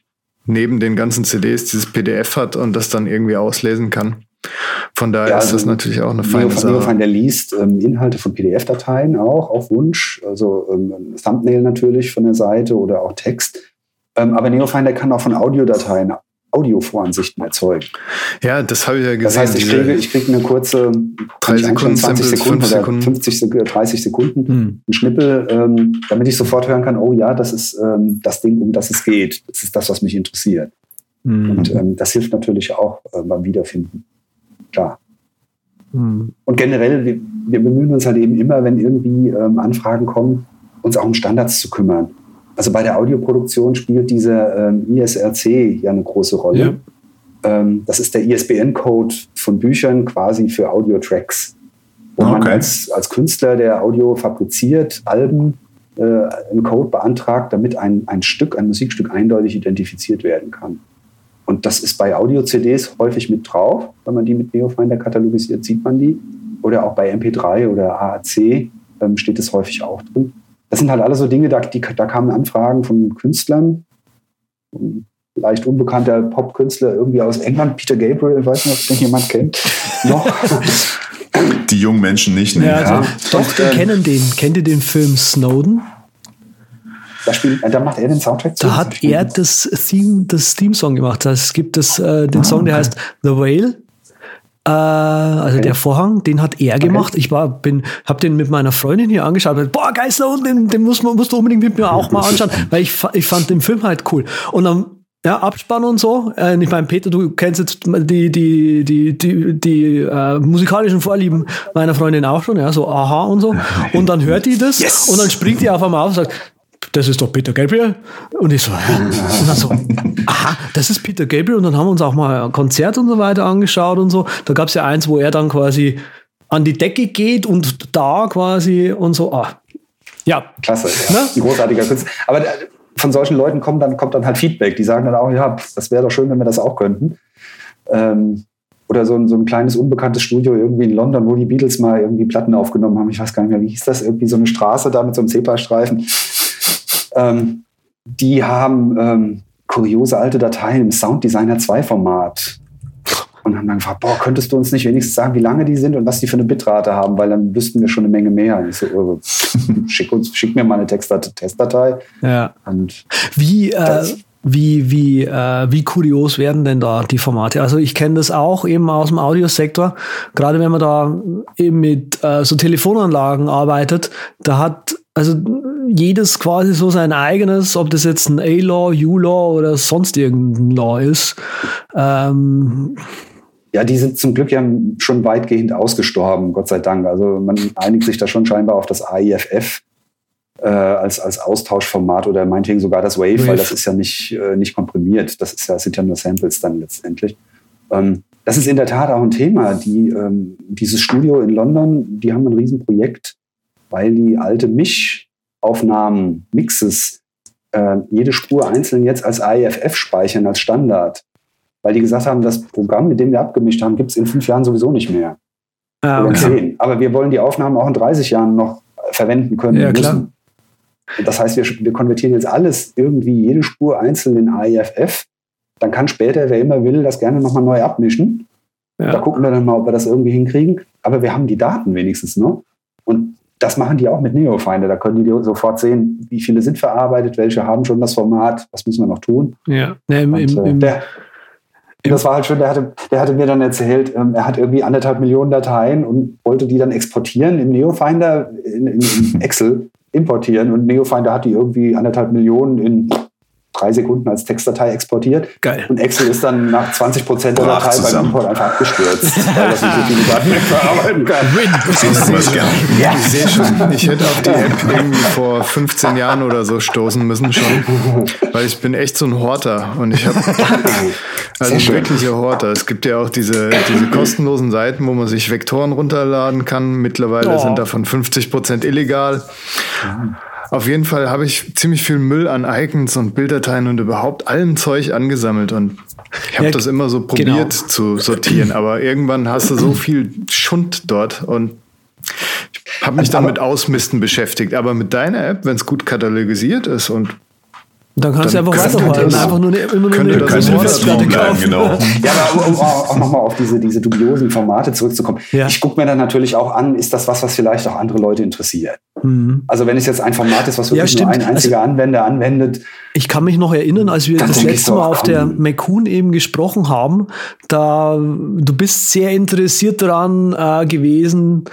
neben den ganzen CDs dieses PDF hat und das dann irgendwie auslesen kann. Von daher ja, also ist das natürlich auch eine feine Sache. Neofinder liest ähm, Inhalte von PDF-Dateien auch auf Wunsch, also ähm, Thumbnail natürlich von der Seite oder auch Text. Ähm, aber Neofinder kann auch von Audiodateien Audiovoransichten erzeugen. Ja, das habe ich ja gesehen. Das heißt, ich kriege, ich kriege eine kurze 3 Sekunden, 20 Sekunden oder 50 Sekunden, 30 Sekunden, hm. einen Schnippel, ähm, damit ich sofort hören kann, oh ja, das ist ähm, das Ding, um das es geht. Das ist das, was mich interessiert. Hm. Und ähm, das hilft natürlich auch äh, beim Wiederfinden. Klar. Hm. Und generell, wir, wir, bemühen uns halt eben immer, wenn irgendwie ähm, Anfragen kommen, uns auch um Standards zu kümmern. Also bei der Audioproduktion spielt dieser ähm, ISRC ja eine große Rolle. Ja. Ähm, das ist der ISBN-Code von Büchern quasi für Audio-Tracks. Wo okay. man als, als Künstler, der Audio fabriziert, Alben, äh, einen Code beantragt, damit ein, ein Stück, ein Musikstück eindeutig identifiziert werden kann. Und das ist bei Audio-CDs häufig mit drauf. Wenn man die mit Neofinder katalogisiert, sieht man die. Oder auch bei MP3 oder AAC ähm, steht es häufig auch drin das sind halt alle so Dinge, da, die, da kamen Anfragen von Künstlern, leicht unbekannter Popkünstler irgendwie aus England, Peter Gabriel, ich weiß nicht, ob den jemand kennt, *laughs* noch. Die jungen Menschen nicht, ne? Ja, also, ja. Doch, die ähm, kennen den. Kennt ihr den Film Snowden? Da, spielt, da macht er den Soundtrack zu. Da hat er das Theme, das Theme-Song gemacht. Es gibt das, äh, den ah, Song, der okay. heißt The Whale. Äh, also okay. der Vorhang, den hat er gemacht. Okay. Ich war, bin, hab den mit meiner Freundin hier angeschaut. Boah, Geister und den, den muss man, musst du unbedingt mit mir auch mal anschauen, weil ich, ich fand den Film halt cool. Und dann ja, Abspann und so. Äh, ich meine, Peter, du kennst jetzt die, die, die, die, die äh, musikalischen Vorlieben meiner Freundin auch schon, ja, so aha und so. *laughs* Und dann hört die das yes. und dann springt die auf einmal auf und sagt, das ist doch Peter Gabriel. Und ich so, Hä? Und dann so, aha, das ist Peter Gabriel. Und dann haben wir uns auch mal ein Konzert und so weiter angeschaut und so. Da gab es ja eins, wo er dann quasi an die Decke geht und da quasi und so. Ah, ja. Klasse, ja. Ne? ein großartiger Künstler. Aber äh, von solchen Leuten kommt dann, kommt dann halt Feedback. Die sagen dann auch, ja, das wäre doch schön, wenn wir das auch könnten. Ähm, oder so ein, so ein kleines unbekanntes Studio irgendwie in London, wo die Beatles mal irgendwie Platten aufgenommen haben. Ich weiß gar nicht mehr, wie hieß das? Irgendwie so eine Straße da mit so einem Zebrastreifen. Ähm, die haben ähm, kuriose alte Dateien im Sounddesigner 2 Format und haben dann gefragt, boah, könntest du uns nicht wenigstens sagen, wie lange die sind und was die für eine Bitrate haben, weil dann wüssten wir schon eine Menge mehr. Und ich so, oh, *laughs* schick, uns, schick mir mal eine Testdatei. Ja. Und wie, äh, wie, wie, äh, wie kurios werden denn da die Formate? Also ich kenne das auch eben aus dem Audiosektor. Gerade wenn man da eben mit äh, so Telefonanlagen arbeitet, da hat also jedes quasi so sein eigenes, ob das jetzt ein A-Law, U-Law oder sonst irgendein Law ist. Ähm, ja, die sind zum Glück ja schon weitgehend ausgestorben, Gott sei Dank. Also man einigt sich da schon scheinbar auf das AIFF äh, als, als Austauschformat oder meinetwegen sogar das Wave, Wave. weil das ist ja nicht, äh, nicht komprimiert. Das, ist ja, das sind ja nur Samples dann letztendlich. Ähm, das ist in der Tat auch ein Thema. Die, ähm, dieses Studio in London, die haben ein Riesenprojekt, weil die alte Mischaufnahmen, Mixes, äh, jede Spur einzeln jetzt als AIFF speichern, als Standard. Weil die gesagt haben, das Programm, mit dem wir abgemischt haben, gibt es in fünf Jahren sowieso nicht mehr. Ah, okay. Oder zehn. Aber wir wollen die Aufnahmen auch in 30 Jahren noch verwenden können. Ja, klar. Das heißt, wir, wir konvertieren jetzt alles irgendwie, jede Spur einzeln in AIFF. Dann kann später, wer immer will, das gerne nochmal neu abmischen. Ja. Da gucken wir dann mal, ob wir das irgendwie hinkriegen. Aber wir haben die Daten wenigstens noch. Und das machen die auch mit Neofinder. Da können die sofort sehen, wie viele sind verarbeitet, welche haben schon das Format, was müssen wir noch tun. Ja, ja im, Und, im, äh, der, das war halt schön, der hatte, der hatte mir dann erzählt, ähm, er hat irgendwie anderthalb Millionen Dateien und wollte die dann exportieren im Neofinder, in, in, in *laughs* Excel importieren und Neofinder hat die irgendwie anderthalb Millionen in drei Sekunden als Textdatei exportiert. Geil. Und Excel ist dann nach 20 Prozent der Datei beim Import einfach abgestürzt, weil das nicht so viele Daten mehr verarbeiten kann. Win. Ja. Ich sehe schon, ich hätte auf die App irgendwie vor 15 Jahren oder so stoßen müssen schon, weil ich bin echt so ein Horter und ich habe *laughs* also ein wirklicher Horter. Es gibt ja auch diese, diese kostenlosen Seiten, wo man sich Vektoren runterladen kann. Mittlerweile oh. sind davon 50 Prozent illegal. Mhm. Auf jeden Fall habe ich ziemlich viel Müll an Icons und Bilddateien und überhaupt allem Zeug angesammelt und ich habe ja, das immer so probiert genau. zu sortieren, aber irgendwann hast du so *clears throat* viel Schund dort und ich habe mich dann mit Ausmisten beschäftigt. Aber mit deiner App, wenn es gut katalogisiert ist und dann kannst Dann du einfach das- Einfach nur eine, immer nur könnte eine, das eine Festplatte bleiben, kaufen. genau. *laughs* Ja, aber um, um auch nochmal auf diese, diese dubiosen Formate zurückzukommen. Ja. Ich gucke mir dann natürlich auch an, ist das was, was vielleicht auch andere Leute interessiert. Mhm. Also wenn es jetzt ein Format ist, was Ja, wirklich nur stimmt. ein einziger Anwender anwendet, Ich kann mich noch erinnern, als wir das letzte Mal auf der. McCoon eben gesprochen haben, da du bist sehr interessiert daran äh, gewesen.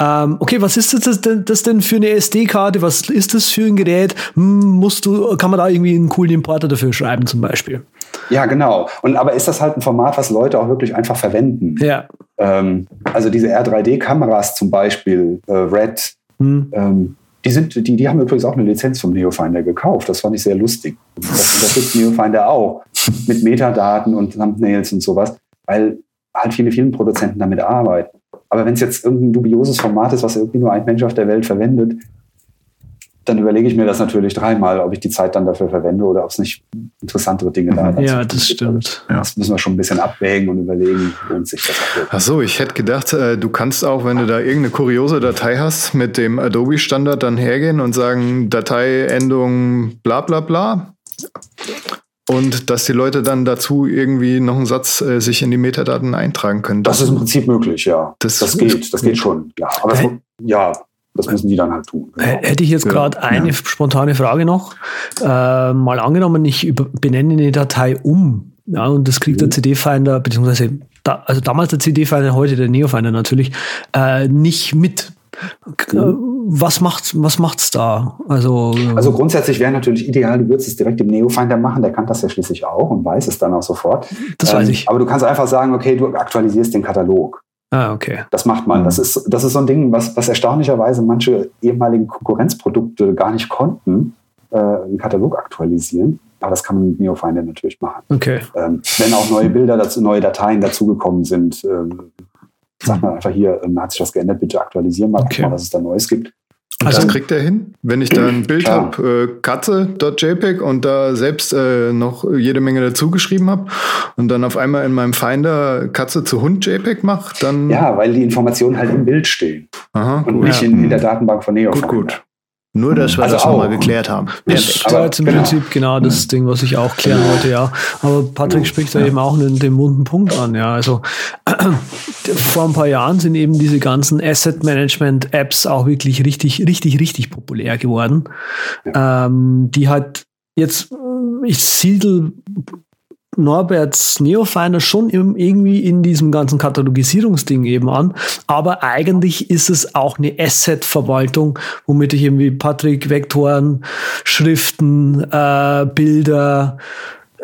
Ähm, okay, was ist das denn, das denn für eine SD-Karte? Was ist das für ein Gerät? Hm, musst du, kann man da irgendwie einen coolen Importer dafür schreiben zum Beispiel? ja genau. Und aber ist das halt ein Format, was Leute auch wirklich einfach verwenden? Ja. Ähm, also diese R3D-Kameras zum Beispiel, äh, Red, Hm. ähm, die, sind, die, die haben übrigens auch eine Lizenz vom Neofinder gekauft. Das fand ich sehr lustig. Das unterstützt Neofinder auch mit Metadaten und Thumbnails und sowas, weil halt viele Filmproduzenten damit arbeiten. Aber wenn es jetzt irgendein dubioses Format ist, was irgendwie nur ein Mensch auf der Welt verwendet, dann überlege ich mir das natürlich dreimal, ob ich die Zeit dann dafür verwende oder ob es nicht interessantere Dinge da dazu Ja, das stimmt. Das müssen wir schon ein bisschen abwägen und überlegen, lohnt sich das. Ach so, ich hätte gedacht, äh, du kannst auch, wenn du da irgendeine kuriose Datei hast, mit dem Adobe-Standard dann hergehen und sagen, Dateiendung bla bla bla. Und dass die Leute dann dazu irgendwie noch einen Satz äh, sich in die Metadaten eintragen können. Das ist im Prinzip möglich, ja. Das- Das, geht, das geht schon. Ja, aber das, ja, das müssen die dann halt tun. H- Hätte ich jetzt Ja, gerade eine spontane Frage noch. Äh, mal angenommen, ich über, benenne eine Datei um. Ja, und das kriegt der CD-Finder, beziehungsweise da, also damals der CD-Finder, heute der Neo-Finder natürlich, äh, nicht mit. K- äh, Was macht's, was macht's da? Also, Also grundsätzlich wäre natürlich ideal, du würdest es direkt im Neofinder machen, der kann das ja schließlich auch und weiß es dann auch sofort. das weiß ich. Aber du kannst einfach sagen, okay, du aktualisierst den Katalog. Ah, okay. Das macht man. Das ist, das ist so ein Ding, was, was erstaunlicherweise manche ehemaligen Konkurrenzprodukte gar nicht konnten, äh, einen Katalog aktualisieren. Aber das kann man mit Neofinder natürlich machen. Okay. Ähm, wenn auch neue Bilder dazu, neue Dateien dazugekommen sind, ähm, sagt man einfach hier, ähm, hat sich was geändert, bitte aktualisieren mal, Okay. mal, was es da Neues gibt. Und Also- das kriegt er hin. Wenn ich da ein *clears throat* Bild habe, äh, Katze.jpg und da selbst äh, noch jede Menge dazu geschrieben habe und dann auf einmal in meinem Finder Katze zu Hund JPEG mache, dann Ja, weil die Informationen halt im Bild stehen aha, und gut. nicht in, in der Datenbank von Neofinder. gut, gut. Nur, dass wir Also das schon auch. mal geklärt haben. Das Aber war jetzt im genau. Prinzip genau das Ding, was ich auch klären wollte, ja. Aber Patrick spricht da eben auch den, den wunden Punkt an, ja. Also *clears throat* vor ein paar Jahren sind eben diese ganzen Asset Management Apps auch wirklich richtig, richtig, richtig populär geworden. Ähm, die halt jetzt, ich siedel Norberts Neofinder schon irgendwie in diesem ganzen Katalogisierungsding eben an. Aber eigentlich ist es auch eine Asset-Verwaltung, womit ich irgendwie Patrick, Vektoren, Schriften, äh, Bilder,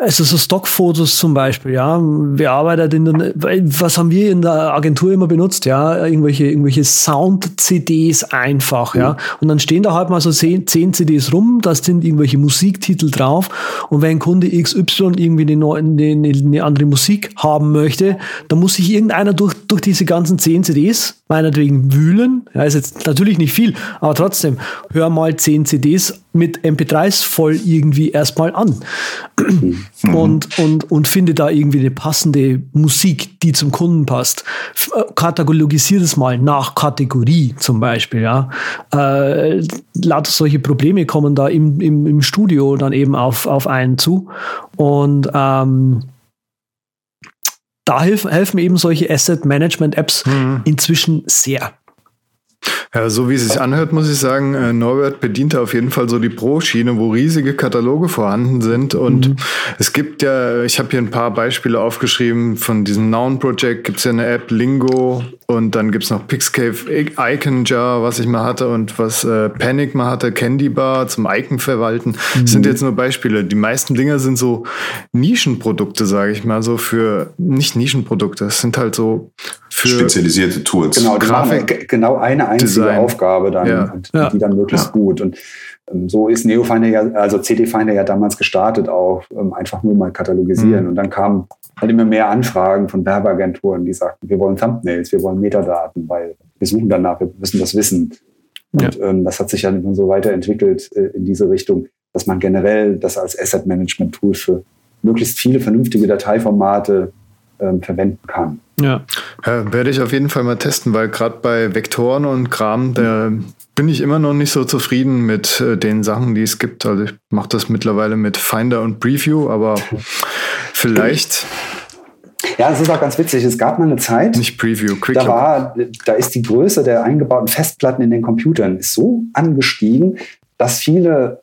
also so Stockfotos zum Beispiel, ja. Wer arbeitet in der, was haben wir in der Agentur immer benutzt, ja? Irgendwelche, irgendwelche Sound-CDs einfach, ja. Und dann stehen da halt mal so zehn, zehn CDs rum, da sind irgendwelche Musiktitel drauf. Und wenn Kunde XY irgendwie eine, neue, eine, eine andere Musik haben möchte, dann muss sich irgendeiner durch, durch diese ganzen zehn CDs meinetwegen wühlen. Ja, ist jetzt natürlich nicht viel, aber trotzdem, hör mal zehn CDs mit MP3s voll irgendwie erstmal an. Und, und, und finde da irgendwie eine passende Musik, die zum Kunden passt. Äh, Katalogisiere es mal nach Kategorie zum Beispiel, ja. Äh, lauter solche Probleme kommen da im, im, im Studio dann eben auf, auf einen zu. Und ähm, da helfen, helfen eben solche Asset Management Apps inzwischen sehr. Ja, so wie es sich anhört, muss ich sagen, äh, Norbert bedient auf jeden Fall so die Pro-Schiene, wo riesige Kataloge vorhanden sind. Und es gibt ja, ich habe hier ein paar Beispiele aufgeschrieben, von diesem Noun-Project gibt es ja eine App, Lingo, und dann gibt's noch Pixcave Icon Jar, was ich mal hatte, und was äh, Panic mal hatte, Candy Bar zum Icon verwalten. Das sind jetzt nur Beispiele. Die meisten Dinger sind so Nischenprodukte, sage ich mal, so für, nicht Nischenprodukte, es sind halt so für Spezialisierte Tools. Genau, die machen Grafik- ge- genau eine einzige Design. Aufgabe dann Ja. und Ja. die dann möglichst gut. Und ähm, so ist Neofinder ja, also CD-Finder ja damals gestartet auch, ähm, einfach nur mal katalogisieren. Mhm. Und dann kamen halt immer mehr Anfragen von Werbeagenturen, die sagten, wir wollen Thumbnails, wir wollen Metadaten, weil wir suchen danach, wir müssen das wissen. Und ähm, das hat sich dann immer so weiterentwickelt äh, in diese Richtung, dass man generell das als Asset Management Tool für möglichst viele vernünftige Dateiformate ähm, verwenden kann. Ja. ja. Werde ich auf jeden Fall mal testen, weil gerade bei Vektoren und Kram, da bin ich immer noch nicht so zufrieden mit äh, den Sachen, die es gibt. Also ich mache das mittlerweile mit Finder und Preview, aber vielleicht. Ja, es ist auch ganz witzig. Es gab mal eine Zeit. Nicht Preview, Quick da war, da ist die Größe der eingebauten Festplatten in den Computern ist so angestiegen, dass viele,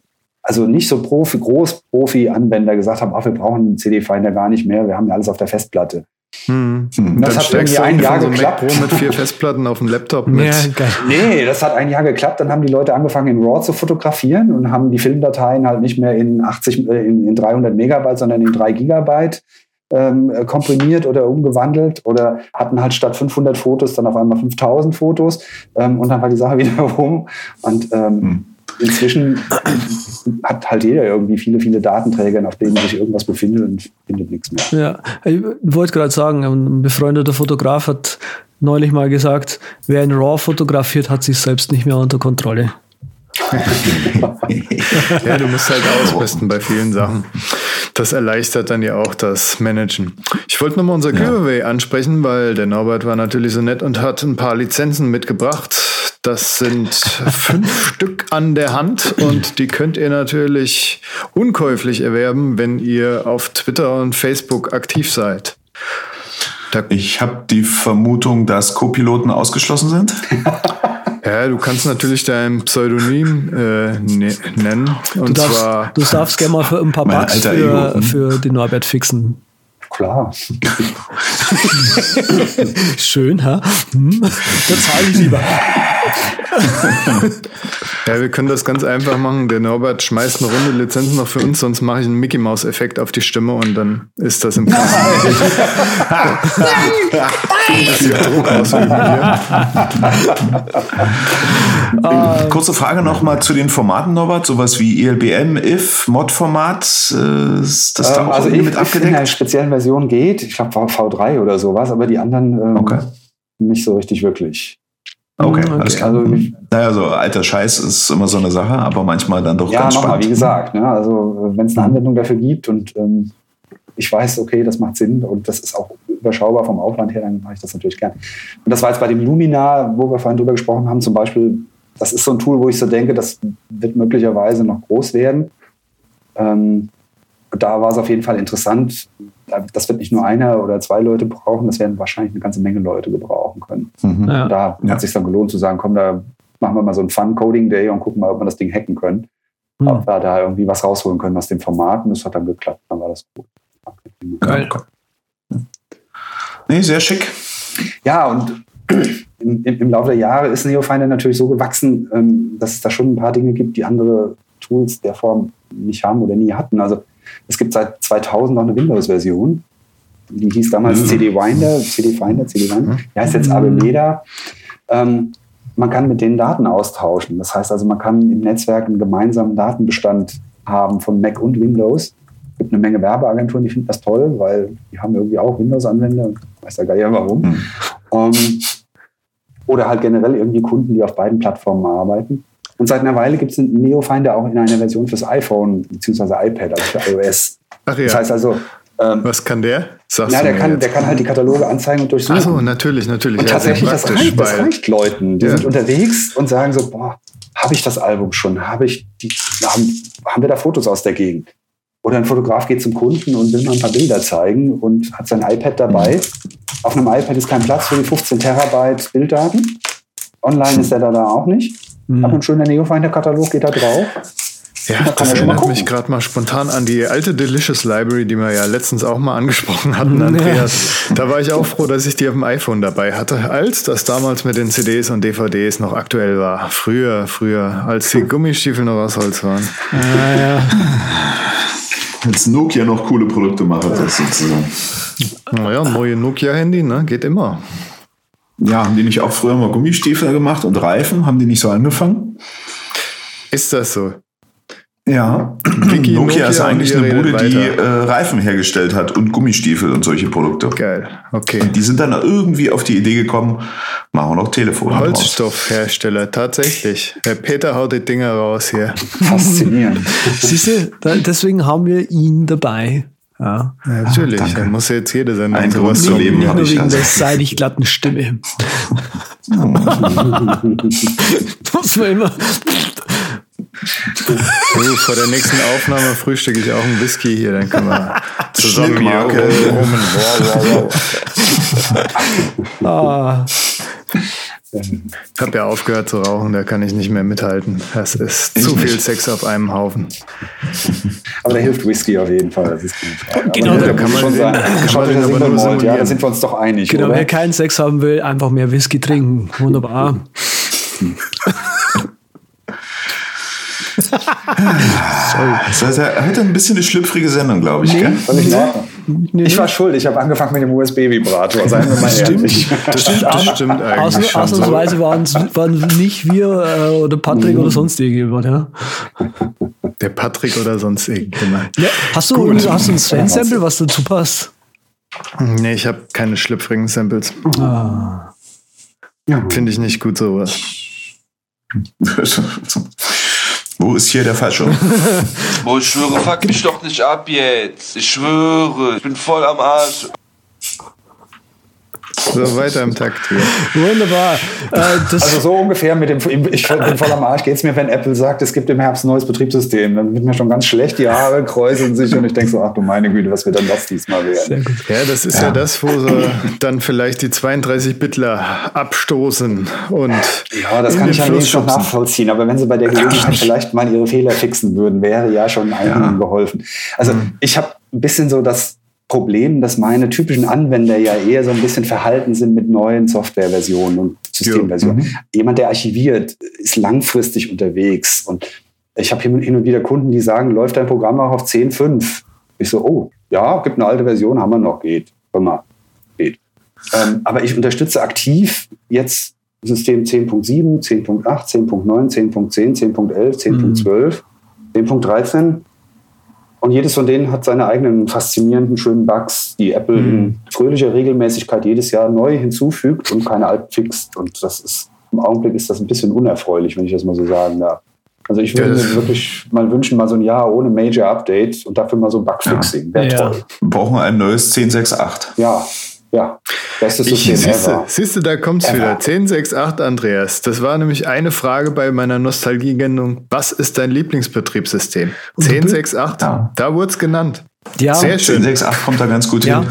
also nicht so Profi, Groß-Profi-Anwender gesagt haben, ach, wir brauchen einen CD-Finder gar nicht mehr, wir haben ja alles auf der Festplatte. Hm. Hm. Das dann hat irgendwie ein Jahr so geklappt. Mac Pro mit vier *laughs* Festplatten auf dem Laptop mit. Ja, nee, das hat ein Jahr geklappt. Dann haben die Leute angefangen, in RAW zu fotografieren und haben die Filmdateien halt nicht mehr in 80, äh, in, in 300 Megabyte, sondern in 3 Gigabyte ähm, komprimiert oder umgewandelt oder hatten halt statt 500 Fotos dann auf einmal 5000 Fotos ähm, und dann war die Sache *laughs* wieder rum. Und ähm, hm. Inzwischen hat halt jeder irgendwie viele, viele Datenträger, auf denen sich irgendwas befindet und findet nichts mehr. Ja, ich wollte gerade sagen, ein befreundeter Fotograf hat neulich mal gesagt, wer in RAW fotografiert, hat sich selbst nicht mehr unter Kontrolle. *laughs* ja, du musst halt ausrüsten bei vielen Sachen. Das erleichtert dann ja auch das Managen. Ich wollte nochmal unser Giveaway ansprechen, weil der Norbert war natürlich so nett und hat ein paar Lizenzen mitgebracht. Das sind fünf *laughs* Stück an der Hand und die könnt ihr natürlich unkäuflich erwerben, wenn ihr auf Twitter und Facebook aktiv seid. Da ich habe die Vermutung, dass Co-Piloten ausgeschlossen sind. *laughs* Ja, du kannst natürlich dein Pseudonym äh, ne nennen. Und du darfst, zwar. Du darfst gerne mal für ein paar Bugs für, für den Norbert fixen. Klar. *laughs* Schön, ha? Hm? Da zahle ich lieber. ja, wir können das ganz einfach machen. Der Norbert schmeißt eine Runde Lizenzen noch für uns, sonst mache ich einen Mickey Mouse Effekt auf die Stimme und dann ist das im Kasten. uh, Kurze Frage noch mal zu den Formaten, Norbert. Sowas wie ELBM, IF, Mod-Format, äh, ist das da ähm, auch also mit abgedeckt? In der speziellen Version geht, ich glaube V3 oder sowas, aber die anderen ähm, okay. nicht so richtig wirklich. Okay, okay. alles klar. Also, naja, so alter Scheiß ist immer so eine Sache, aber manchmal dann doch ja, ganz spannend. Ja, wie gesagt, ne, also wenn es eine Anwendung dafür gibt und ähm, ich weiß, okay, das macht Sinn und das ist auch überschaubar vom Aufwand her, dann mache ich das natürlich gern. Und das war jetzt bei dem Luminar, wo wir vorhin drüber gesprochen haben, zum Beispiel, das ist so ein Tool, wo ich so denke, das wird möglicherweise noch groß werden. Ähm, da war es auf jeden Fall interessant. Das wird nicht nur einer oder zwei Leute brauchen, das werden wahrscheinlich eine ganze Menge Leute gebrauchen können. Mhm. Ja. Da hat es sich dann gelohnt zu sagen, komm, da machen wir mal so einen Fun-Coding-Day und gucken mal, ob wir das Ding hacken können. Mhm. Ob wir da irgendwie was rausholen können aus dem Format. Und das hat dann geklappt, dann war das gut. Geil. Nee, sehr schick. Ja, und *clears throat* im, im, Laufe der Jahre ist Neofinder natürlich so gewachsen, ähm, dass es da schon ein paar Dinge gibt, die andere Tools der Form nicht haben oder nie hatten. Also es gibt seit 2000 noch eine Windows-Version. Die hieß damals mhm. CD-Winder, CD-Finder, CD-Winder. Die heißt jetzt Abemeda. Ähm, man kann mit denen Daten austauschen. Das heißt also, man kann im Netzwerk einen gemeinsamen Datenbestand haben von Mac und Windows. Es gibt eine Menge Werbeagenturen, die finden das toll, weil die haben irgendwie auch Windows-Anwender. Weiß ja gar nicht warum. Mhm. Ähm, oder halt generell irgendwie Kunden, die auf beiden Plattformen arbeiten. Und seit einer Weile gibt es einen Neofinder auch in einer Version fürs iPhone bzw. iPad, also für iOS. Ach ja. Das heißt also. Ähm, Was kann der? Sagst ja, der kann, der kann halt die Kataloge anzeigen und durchsuchen. Ach so, natürlich, natürlich. Und ja, tatsächlich, das reicht, das reicht Leuten. Die ja. sind unterwegs und sagen so, boah, habe ich das Album schon? Habe ich die, haben, haben wir da Fotos aus der Gegend? Oder ein Fotograf geht zum Kunden und will mal ein paar Bilder zeigen und hat sein iPad dabei. Mhm. Auf einem iPad ist kein Platz für die 15 Terabyte Bilddaten. Online ist er da, da auch nicht. Mhm. Aber ein schöner Neofinder-Katalog geht da drauf. Ja, das erinnert mich gerade mal spontan an die alte Delicious Library, die wir ja letztens auch mal angesprochen hatten, *laughs* Andreas. Da war ich auch froh, dass ich die auf dem iPhone dabei hatte, als das damals mit den CDs und DVDs noch aktuell war. Früher, früher, als die Gummistiefel noch aus Holz waren. Ah, ja. Als Nokia noch coole Produkte macht, das sozusagen. Naja, neue Nokia-Handy, ne? Geht immer. Ja, haben die nicht auch früher mal Gummistiefel gemacht und Reifen? Haben die nicht so angefangen? Ist das so? Ja, Wiki, Nokia, Nokia ist eigentlich eine Bude, die äh, Reifen hergestellt hat und Gummistiefel und solche Produkte. Geil, okay. Und die sind dann irgendwie auf die Idee gekommen, machen wir noch Telefone Holzstoffhersteller, tatsächlich. Der Peter haut die Dinger raus hier. Faszinierend. Siehst du, deswegen haben wir ihn dabei. Ja. Ja, natürlich, danke. dann muss jetzt jede Sendung Ein sowas Grund zu leben Nicht habe nur ich wegen also. der seidig glatten Stimme. *laughs* *laughs* Muss man immer. Du, vor der nächsten Aufnahme frühstücke ich auch einen Whisky hier, dann können wir zusammen rumbrummen. Wow, wow, wow. Ah, Ich habe ja aufgehört zu rauchen, da kann ich nicht mehr mithalten. Das ist zu viel Sex auf einem Haufen. Aber da hilft Whisky auf jeden Fall. Das ist gut. Aber Genau, da da kann man schon sagen. kann ja, da sind wir uns doch einig, genau, oder? wer keinen Sex haben will, einfach mehr Whisky trinken. Wunderbar. *laughs* Das ist ja heute ein bisschen eine schlüpfrige Sendung, glaube ich. Gell? Völlig in Ordnung. Nee, Ich nee. war schuld, ich habe angefangen mit dem USB-Vibrator, seien wir mal Stimmt. Das stimmt, das stimmt eigentlich ausnahmsweise waren es waren nicht wir äh, oder Patrick oder sonst irgendjemand. Ja. Der Patrick oder sonst irgendjemand. Ja, hast, du, hast du ein Sven-Sample, was dazu passt? Nee, ich habe keine schlüpfrigen Samples. Ah. Finde ich nicht gut sowas. *laughs* Wo ist hier der Fallschirm? *laughs* Boah, ich schwöre, fuck mich doch nicht ab jetzt. Ich schwöre, ich bin voll am Arsch. So, weiter im Takt hier. Wunderbar. Äh, das, Also so ungefähr mit dem, ich bin voll am Arsch, geht's mir, wenn Apple sagt, es gibt im Herbst ein neues Betriebssystem. Dann wird mir schon ganz schlecht, die Haare kräuseln sich und ich denke so, ach du meine Güte, was wird dann das diesmal werden? Ja, das ist ja, das, wo sie dann vielleicht die 32-Bitler abstoßen und Ja, das kann ich ja wenigstens noch nachvollziehen. Aber wenn sie bei der Gelegenheit vielleicht mal ihre Fehler fixen würden, wäre ja schon einigen geholfen. Also ich habe ein bisschen so das Problem, dass meine typischen Anwender ja eher so ein bisschen verhalten sind mit neuen Softwareversionen und Systemversionen. Jemand, der archiviert, ist langfristig unterwegs. Und ich habe hin und wieder Kunden, die sagen, läuft dein Programm auch auf 10.5? Ich so, oh, ja, gibt eine alte Version, haben wir noch, geht. Mal, geht. Ähm, aber ich unterstütze aktiv jetzt System 10.7, 10.8, 10.9, 10.10, 10.11, 10.12, 10.13. Und jedes von denen hat seine eigenen faszinierenden, schönen Bugs, die Apple in fröhlicher Regelmäßigkeit jedes Jahr neu hinzufügt und keine alten fixt. Und das ist, im Augenblick ist das ein bisschen unerfreulich, wenn ich das mal so sagen darf. Also ich würde Ja, mir wirklich mal wünschen, mal so ein Jahr ohne Major Update und dafür mal so ein Bugfixing. Wäre Ja. toll. Wir brauchen ein neues 1068. Ja, ja. Bestes System Siehst du, ever. siehst du, da kommt's Ever. wieder. 1068 Andreas. Das war nämlich eine Frage bei meiner Nostalgie-Gendung. Was ist dein Lieblingsbetriebssystem? 1068, Ja. da wurde es genannt. Ja, Sehr schön. 1068 kommt da ganz gut Ja. hin.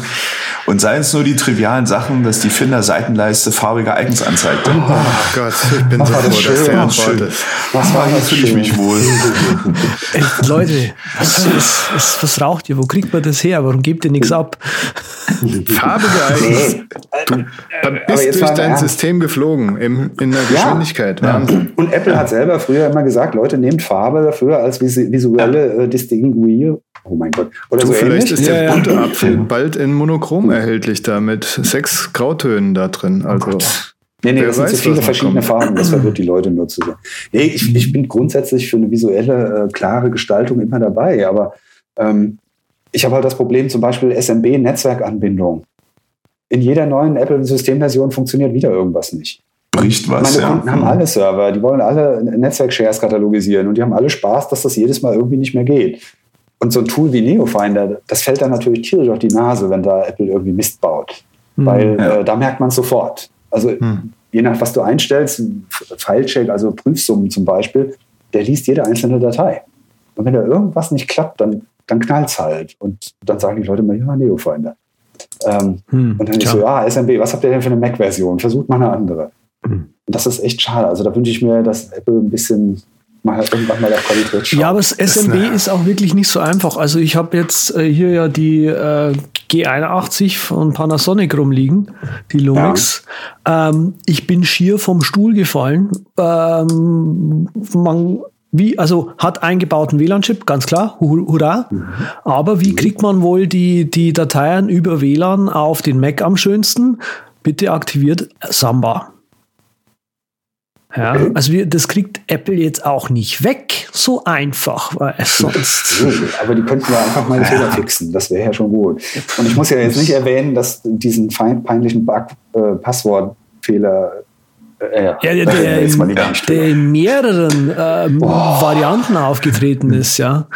Und seien es nur die trivialen Sachen, dass die Finder-Seitenleiste farbige Icons anzeigt. Oh Gott, ich bin so war das froh, dass schön. der Oh, schön. Was war hier das fühle ich mich wohl. Ey, Leute, was, was, was, was raucht ihr? Wo kriegt man das her? Warum gebt ihr nichts ab? Farbige *laughs* Icons. Du aber bist jetzt durch dein ernst. System geflogen im, in der Geschwindigkeit. Wahnsinn. Und Apple hat selber früher immer gesagt, Leute, nehmt Farbe dafür als visu- visuelle äh, Distinguier. Oh mein Gott. Oder so vielleicht ähnlich. ist der Ja, ja. bunte Apfel bald in Monochrom erhältlich da mit sechs Grautönen da drin. Also Nee, nee, Wer das sind weiß, so viele verschiedene kommt. Farben, das *clears throat* verwirrt die Leute nur zu sehr. Nee, ich, ich bin grundsätzlich für eine visuelle, äh, klare Gestaltung immer dabei, aber ähm, ich habe halt das Problem, zum Beispiel SMB-Netzwerkanbindung. In jeder neuen Apple-Systemversion funktioniert wieder irgendwas nicht. Bricht was, Meine ja. Kunden haben alle Server, die wollen alle Netzwerk-Shares katalogisieren und die haben alle Spaß, dass das jedes Mal irgendwie nicht mehr geht. Und so ein Tool wie NeoFinder, das fällt dann natürlich tierisch auf die Nase, wenn da Apple irgendwie Mist baut. Weil Ja. äh, da merkt man es sofort. Also je nach was du einstellst, Filecheck, also Prüfsummen zum Beispiel, der liest jede einzelne Datei. Und wenn da irgendwas nicht klappt, dann, dann knallt es halt. Und dann sagen die Leute mal, ja, NeoFinder. Ähm, Hm, und dann ist so, ja, SMB, was habt ihr denn für eine Mac-Version? Versucht mal eine andere. Hm. Und das ist echt schade. Also da wünsche ich mir, dass Apple ein bisschen mal irgendwann mal auf Qualität schaut. Ja, aber das SMB eine- ist auch wirklich nicht so einfach. Also ich habe jetzt äh, hier ja die äh, G81 von Panasonic rumliegen, die Lumix. Ähm, ich bin schier vom Stuhl gefallen. Ähm, man, wie, also hat eingebauten WLAN-Chip, ganz klar, hu- hurra. Aber wie kriegt man wohl die, die Dateien über WLAN auf den Mac am schönsten? Bitte aktiviert Samba. Ja, *clears throat* also wir, das kriegt Apple jetzt auch nicht weg, so einfach, weil es sonst. Aber die könnten ja einfach mal die Fehler fixen. Das wäre ja schon gut. Und ich muss ja jetzt nicht erwähnen, dass diesen fein, peinlichen Bug, äh, Passwortfehler. Äh, Ja, der, äh, der, jetzt mal lieber nicht der in mehreren ähm, Varianten aufgetreten ist, ja.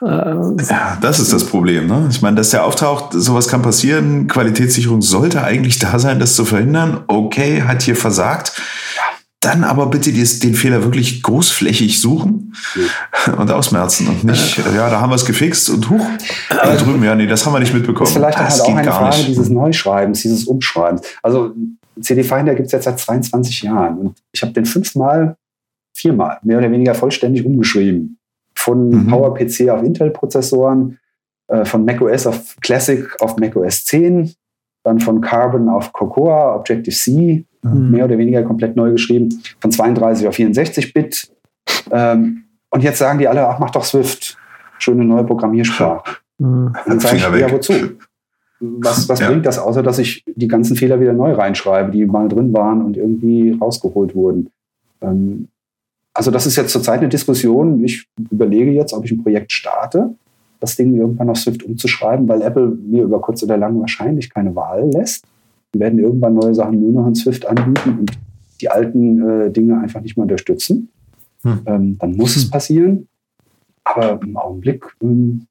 Ja, das ist das Problem. Ne? Ich meine, dass der auftaucht, sowas kann passieren. Qualitätssicherung sollte eigentlich da sein, das zu verhindern. Okay, hat hier versagt. Dann aber bitte den Fehler wirklich großflächig suchen und ausmerzen und nicht, ja, da haben wir es gefixt und huch, da drüben, ja, nee, das haben wir nicht mitbekommen. Das ist vielleicht das halt auch eine Frage nicht. dieses Neuschreibens, dieses Umschreibens. Also CD Finder gibt es jetzt seit 22 Jahren und ich habe den fünfmal, viermal, mehr oder weniger vollständig umgeschrieben. Von Mhm. PowerPC auf Intel-Prozessoren, äh, von macOS auf Classic auf macOS 10, dann von Carbon auf Cocoa, Objective-C, Mhm. mehr oder weniger komplett neu geschrieben, von 32 auf 64-Bit. Ähm, und jetzt sagen die alle, ach, mach doch Swift. Schöne neue Programmiersprache. Mhm. Dann sage ich, ja, wozu? Was, was Ja. bringt das, außer dass ich die ganzen Fehler wieder neu reinschreibe, die mal drin waren und irgendwie rausgeholt wurden? Ähm, also das ist jetzt zurzeit eine Diskussion. Ich überlege jetzt, ob ich ein Projekt starte, das Ding irgendwann auf Swift umzuschreiben, weil Apple mir über kurz oder lang wahrscheinlich keine Wahl lässt. Die werden irgendwann neue Sachen nur noch in Swift anbieten und die alten äh, Dinge einfach nicht mehr unterstützen. Hm. Ähm, dann muss es passieren. Aber im Augenblick ähm,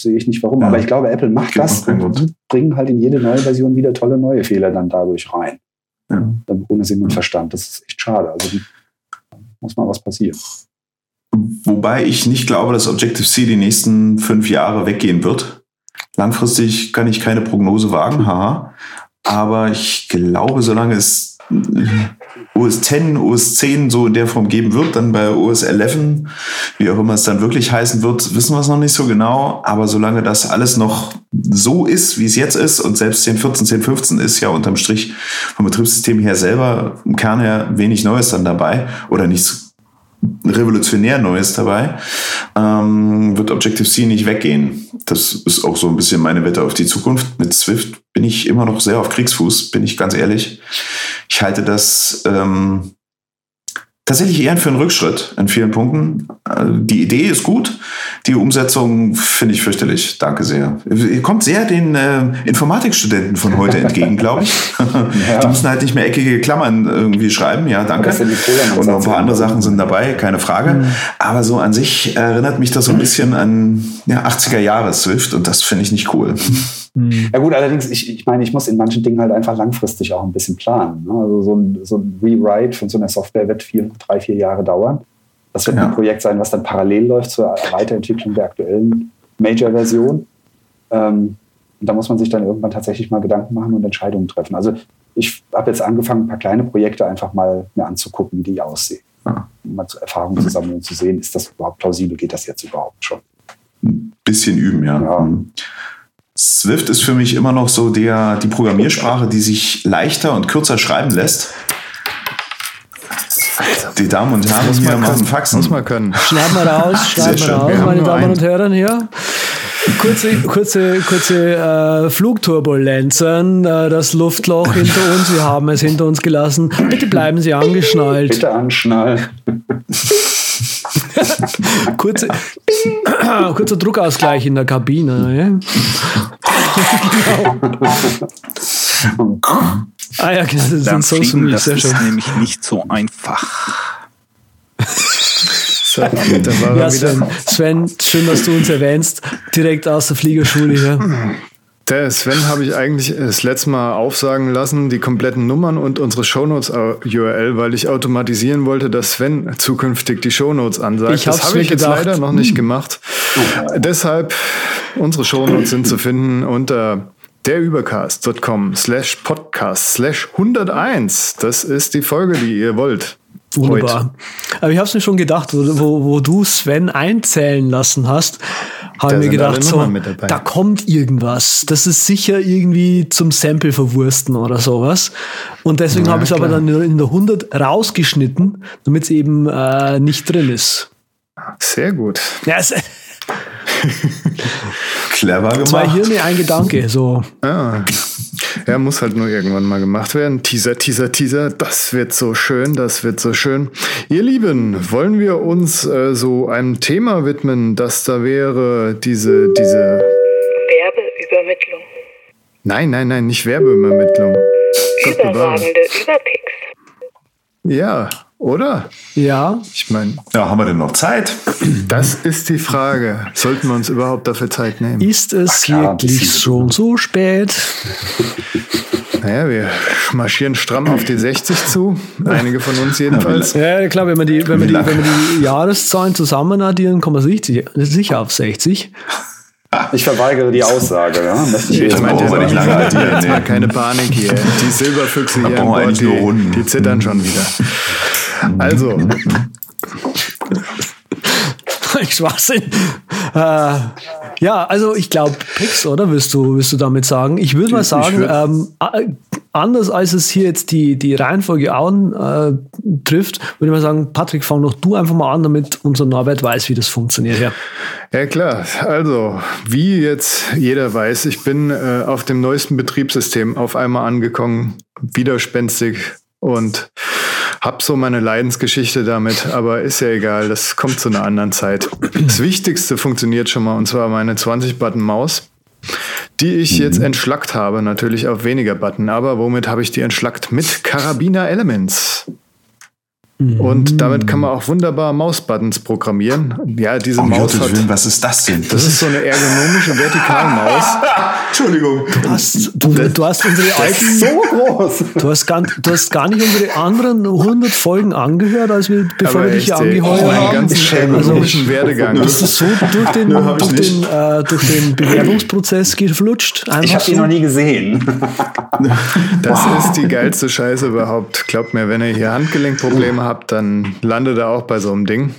sehe ich nicht warum. Ja. Aber ich glaube, Apple macht Gibt das und Grund. bringen halt in jede neue Version wieder tolle neue Fehler dann dadurch rein. Ja. Dann ohne Sinn und Verstand. Das ist echt schade. Also die, muss mal was passieren. Wobei ich nicht glaube, dass Objective-C die nächsten fünf Jahre weggehen wird. Langfristig kann ich keine Prognose wagen, haha. Aber ich glaube, solange es OS 10, OS 10 so in der Form geben wird, dann bei OS 11, wie auch immer es dann wirklich heißen wird, wissen wir es noch nicht so genau. Aber solange das alles noch so ist, wie es jetzt ist, und selbst 10, 14, 10, 15 ist ja unterm Strich vom Betriebssystem her selber im Kern her wenig Neues dann dabei oder nichts revolutionär Neues dabei, ähm, wird Objective-C nicht weggehen. Das ist auch so ein bisschen meine Wette auf die Zukunft. Mit Swift bin ich immer noch sehr auf Kriegsfuß, bin ich ganz ehrlich. Ich halte das ähm, tatsächlich eher für einen Rückschritt in vielen Punkten. Äh, Die Idee ist gut, die Umsetzung finde ich fürchterlich. Danke sehr. Ihr kommt sehr den äh, Informatikstudenten von heute entgegen, glaube ich. *laughs* Ja. Die müssen halt nicht mehr eckige Klammern irgendwie schreiben. Ja, danke. Und noch ein paar andere Sachen sind dabei, keine Frage. Aber so an sich erinnert mich das so ein bisschen an ja, 80er Jahre Swift und das finde ich nicht cool. Mhm. Ja gut, allerdings, ich, ich meine, ich muss in manchen Dingen halt einfach langfristig auch ein bisschen planen. Ne? Also so ein, so ein Rewrite von so einer Software wird vier, drei, vier Jahre dauern. Das wird Ja. ein Projekt sein, was dann parallel läuft zur Weiterentwicklung der aktuellen Major-Version. Ähm, und da muss man sich dann irgendwann tatsächlich mal Gedanken machen und Entscheidungen treffen. Also ich habe jetzt angefangen, ein paar kleine Projekte einfach mal mir anzugucken, wie die aussehen. Ja. Um mal zu Erfahrungen zu sammeln und zu sehen, ist das überhaupt plausibel, geht das jetzt überhaupt schon? Ein bisschen üben, ja. Ja. Swift ist für mich immer noch so der, die Programmiersprache, die sich leichter und kürzer schreiben lässt. Die Damen und Herren Muss hier man machen können. Faxen. Muss man können. Schneiden wir raus, schneiden wir raus, meine Damen einen. und Herren hier. Kurze, kurze, kurze äh, Flugturbulenzen, äh, das Luftloch hinter uns, wir haben es hinter uns gelassen. Bitte bleiben Sie angeschnallt. Bitte anschnallen. *laughs* Kurze, *clears throat* kurzer Druckausgleich in der Kabine. Ja? *laughs* Ah ja, genau, das Dann sind so fliegen, smooth, das sehr ist schön. nämlich nicht so einfach. *laughs* So, da war Ja, Sven, wieder. Sven, schön, dass du uns erwähnst, direkt aus der Fliegerschule hier. Der Sven habe ich eigentlich das letzte Mal aufsagen lassen, die kompletten Nummern und unsere Shownotes-URL, weil ich automatisieren wollte, dass Sven zukünftig die Shownotes ansagt. Ich hab's das habe ich jetzt gedacht. leider noch nicht gemacht. Deshalb, unsere Shownotes sind zu finden unter derübercast.com slash podcast slash 101. Das ist die Folge, die ihr wollt. Wunderbar. Aber ich habe es mir schon gedacht, wo, wo, du Sven einzählen lassen hast, habe ich mir gedacht, so, da kommt irgendwas. Das ist sicher irgendwie zum Sample verwursten oder sowas. Und deswegen Ja, habe ich es aber dann in der 100 rausgeschnitten, damit es eben äh, nicht drin ist. Sehr gut. Ja, es, *laughs* Clever gemacht. zwei Hirne, ein Gedanke. So. Ah. Ja, muss halt nur irgendwann mal gemacht werden. Teaser, Teaser, Teaser. Das wird so schön, das wird so schön. Ihr Lieben, wollen wir uns äh, so einem Thema widmen, das da wäre diese, diese. Werbeübermittlung. Nein, nein, nein, nicht Werbeübermittlung. Überragende Überpicks. Ja, oder? Ja, Ich meine, Ja, haben wir denn noch Zeit? das ist die Frage. Sollten wir uns überhaupt dafür Zeit nehmen? ist es klar, wirklich schon so spät? Naja, wir marschieren stramm auf die 60 zu. Einige von uns jedenfalls. Ja, klar, wenn man die, wenn man die, wenn man die Jahreszahlen zusammen addieren, kommt man sicher, sicher auf 60. Ich verweigere die Aussage. Ja? Möchte ich wir jetzt nicht lange addieren, keine Panik hier. Die Silberfüchse hier an wir Bord, die, die zittern schon wieder. Also, *laughs* Schwachsinn. Äh, ja, also ich glaube Picks, oder? Willst du, willst du damit sagen? Ich würde mal Ich sagen, ähm, anders als es hier jetzt die, die Reihenfolge an äh, trifft, würde ich mal sagen, Patrick, fang doch du einfach mal an, damit unser Norbert weiß, wie das funktioniert. Ja. ja klar. Also, wie jetzt jeder weiß, ich bin äh, auf dem neuesten Betriebssystem auf einmal angekommen, widerspenstig und hab so meine Leidensgeschichte damit, aber ist ja egal, das kommt zu einer anderen Zeit. Das Wichtigste funktioniert schon mal und zwar meine 20-Button-Maus, die ich jetzt entschlackt habe, natürlich auf weniger Button, aber womit habe ich die entschlackt? Mit Carabiner Elements. Und damit kann man auch wunderbar Mausbuttons programmieren. Ja, diese Um Maus Gottes hat. Willen, was ist das denn? Das ist so eine ergonomische Vertikalmaus. *laughs* Entschuldigung. Du, hast, du, du hast unsere alten, so groß. du hast, gar, du hast gar nicht unsere anderen 100 Folgen angehört, als wir, bevor wir dich hier angeheuert meinen haben. ganzen ergonomischen Werdegang. Bist du so durch den, ich durch den, äh, durch den Bewerbungsprozess geflutscht? Einfach Ich habe so? ihn noch nie gesehen. Das ist die geilste Scheiße überhaupt. Glaubt mir, wenn ihr hier Handgelenkprobleme habt, dann landet ihr auch bei so einem Ding.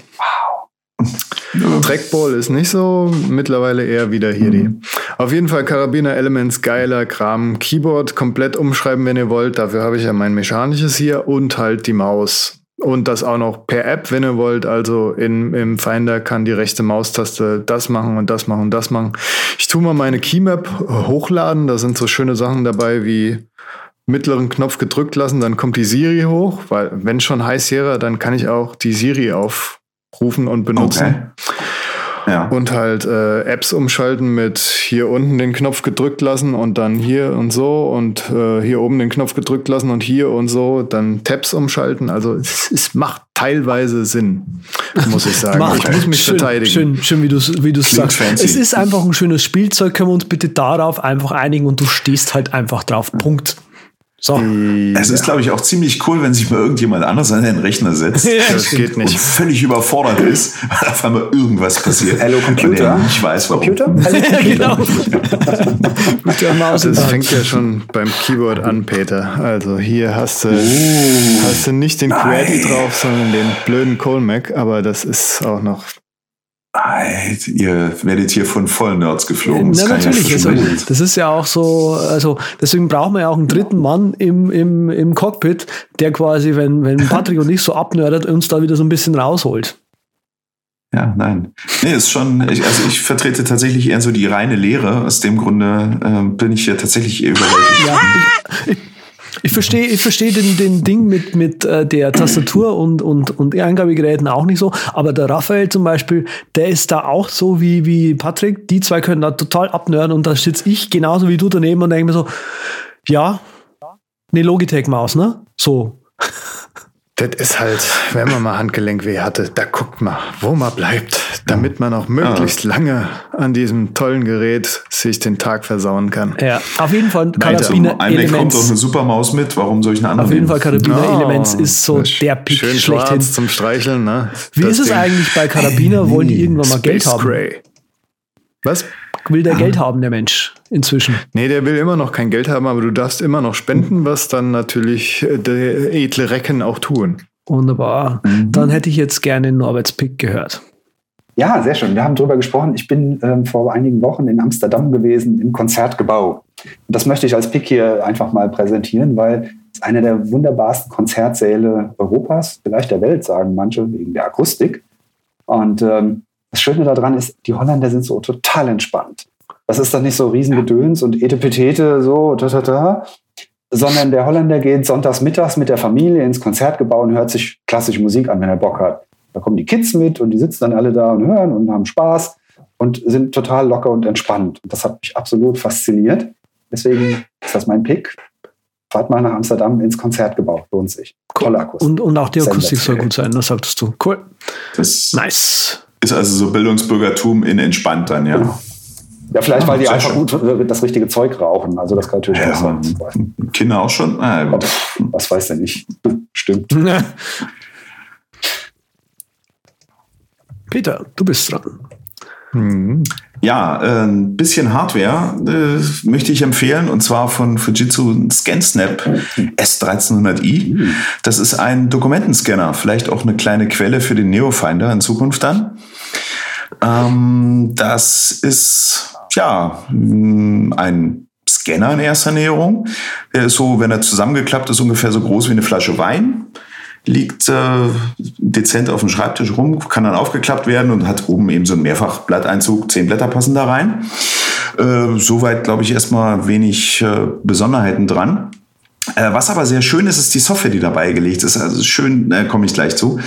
Trackball ist nicht so, mittlerweile eher wieder hier die. Auf jeden Fall Karabiner Elements, geiler Kram. Keyboard komplett umschreiben, wenn ihr wollt. Dafür habe ich ja mein mechanisches hier und halt die Maus. Und das auch noch per App, wenn ihr wollt. Also in, im Finder kann die rechte Maustaste das machen und das machen und das machen. Ich tue mal meine Keymap hochladen. Da sind so schöne Sachen dabei wie mittleren Knopf gedrückt lassen, dann kommt die Siri hoch, weil wenn schon High Sierra, dann kann ich auch die Siri aufrufen und benutzen. Okay. Ja. Und halt äh, Apps umschalten mit hier unten den Knopf gedrückt lassen und dann hier und so und äh, hier oben den Knopf gedrückt lassen und hier und so, dann Tabs umschalten. Also es, es macht teilweise Sinn, muss ich sagen. Macht. Ich muss mich schön, verteidigen. Schön, schön, wie du es wie du's sagst. fancy. Es ist einfach ein schönes Spielzeug, können wir uns bitte darauf einfach einigen und du stehst halt einfach drauf. Punkt. So. Es ist, glaube ich, auch ziemlich cool, wenn sich mal irgendjemand anders an den Rechner setzt *laughs* Das geht und nicht. völlig überfordert ist, *laughs* weil auf einmal irgendwas passiert. Hello, und Computer. er nicht weiß, warum. Computer? *laughs* genau. Mit der Maus im Das Hand. fängt ja schon beim Keyboard an, Peter. Also hier hast du, Oh. hast du nicht den QWERTY drauf, sondern den blöden Colmac, aber das ist auch noch. Alter, ihr werdet hier von vollen Nerds geflogen. Das Na, ja natürlich. Also, das ist ja auch so, also deswegen brauchen wir ja auch einen dritten Mann im, im, im Cockpit, der quasi, wenn, wenn Patrick und ich so abnördert, uns da wieder so ein bisschen rausholt. Ja, nein. Nee, ist schon, ich, also ich vertrete tatsächlich eher so die reine Lehre. Aus dem Grunde äh, bin ich ja tatsächlich eher überwältigt. Ja, ich, ich, ich verstehe ich verstehe den, den Ding mit, mit äh, der Tastatur und, und, und Eingabegeräten auch nicht so, aber der Raphael zum Beispiel, der ist da auch so wie, wie Patrick, die zwei können da total abnörden und da sitze ich genauso wie du daneben und denke mir so, ja, eine Logitech-Maus, ne? So. Das ist halt, wenn man mal Handgelenkweh hatte, da guckt man, wo man bleibt, damit man auch möglichst lange an diesem tollen Gerät sich den Tag versauen kann. Ja, auf jeden Fall Karabiner iMac kommt doch Elements. eine Supermaus mit. Warum soll ich eine andere Auf jeden? Fall Karabiner Oh, Elements ist so der Pick Schön schlechthin. zum Streicheln, ne? Wie Das ist es Ding. eigentlich bei Karabiner? Wollen die irgendwann mal Geld Space haben? Gray. Was? Will der Geld haben, der Mensch, inzwischen? Nee, der will immer noch kein Geld haben, aber du darfst immer noch spenden, was dann natürlich äh, der edle Recken auch tun. Wunderbar. Dann hätte ich jetzt gerne Norberts Pick gehört. Ja, sehr schön. Wir haben darüber gesprochen. Ich bin ähm, vor einigen Wochen in Amsterdam gewesen im Konzertgebau. Und das möchte ich als Pick hier einfach mal präsentieren, weil es einer der wunderbarsten Konzertsäle Europas, vielleicht der Welt, sagen manche, wegen der Akustik. Und ähm, das Schöne daran ist, die Holländer sind so total entspannt. Das ist dann nicht so Riesengedöns und Etepetete, so, ta, ta, ta, sondern der Holländer geht sonntags mittags mit der Familie ins Konzertgebau und hört sich klassische Musik an, wenn er Bock hat. Da kommen die Kids mit und die sitzen dann alle da und hören und haben Spaß und sind total locker und entspannt. Und das hat mich absolut fasziniert. Deswegen ist das mein Pick. Fahrt mal nach Amsterdam ins Konzertgebau. Lohnt sich. Tolle Akkus. Und, und auch die Akustik soll gut sein, das sagtest du. Cool. Das Nice. Ist also so Bildungsbürgertum in entspannt dann, ja. Ja, vielleicht, weil die sehr einfach schön. gut das richtige Zeug rauchen. Also das kann natürlich auch sein. Kinder auch schon? Ah, Aber was weiß der nicht. *laughs* Stimmt. Peter, du bist dran. Ja, ein bisschen Hardware äh, möchte ich empfehlen und zwar von Fujitsu ScanSnap S1300i. Das ist ein Dokumentenscanner, vielleicht auch eine kleine Quelle für den Neofinder in Zukunft dann. Ähm, das ist ja mh, ein Scanner in erster Näherung. Der ist so, wenn er zusammengeklappt ist, ungefähr so groß wie eine Flasche Wein liegt äh, dezent auf dem Schreibtisch rum, kann dann aufgeklappt werden und hat oben eben so einen Mehrfachblatteinzug, zehn Blätter passen da rein. Äh, soweit, glaube ich, erstmal wenig äh, Besonderheiten dran. Äh, was aber sehr schön ist, ist die Software, die dabei gelegt ist. Also schön, äh, komme ich gleich zu.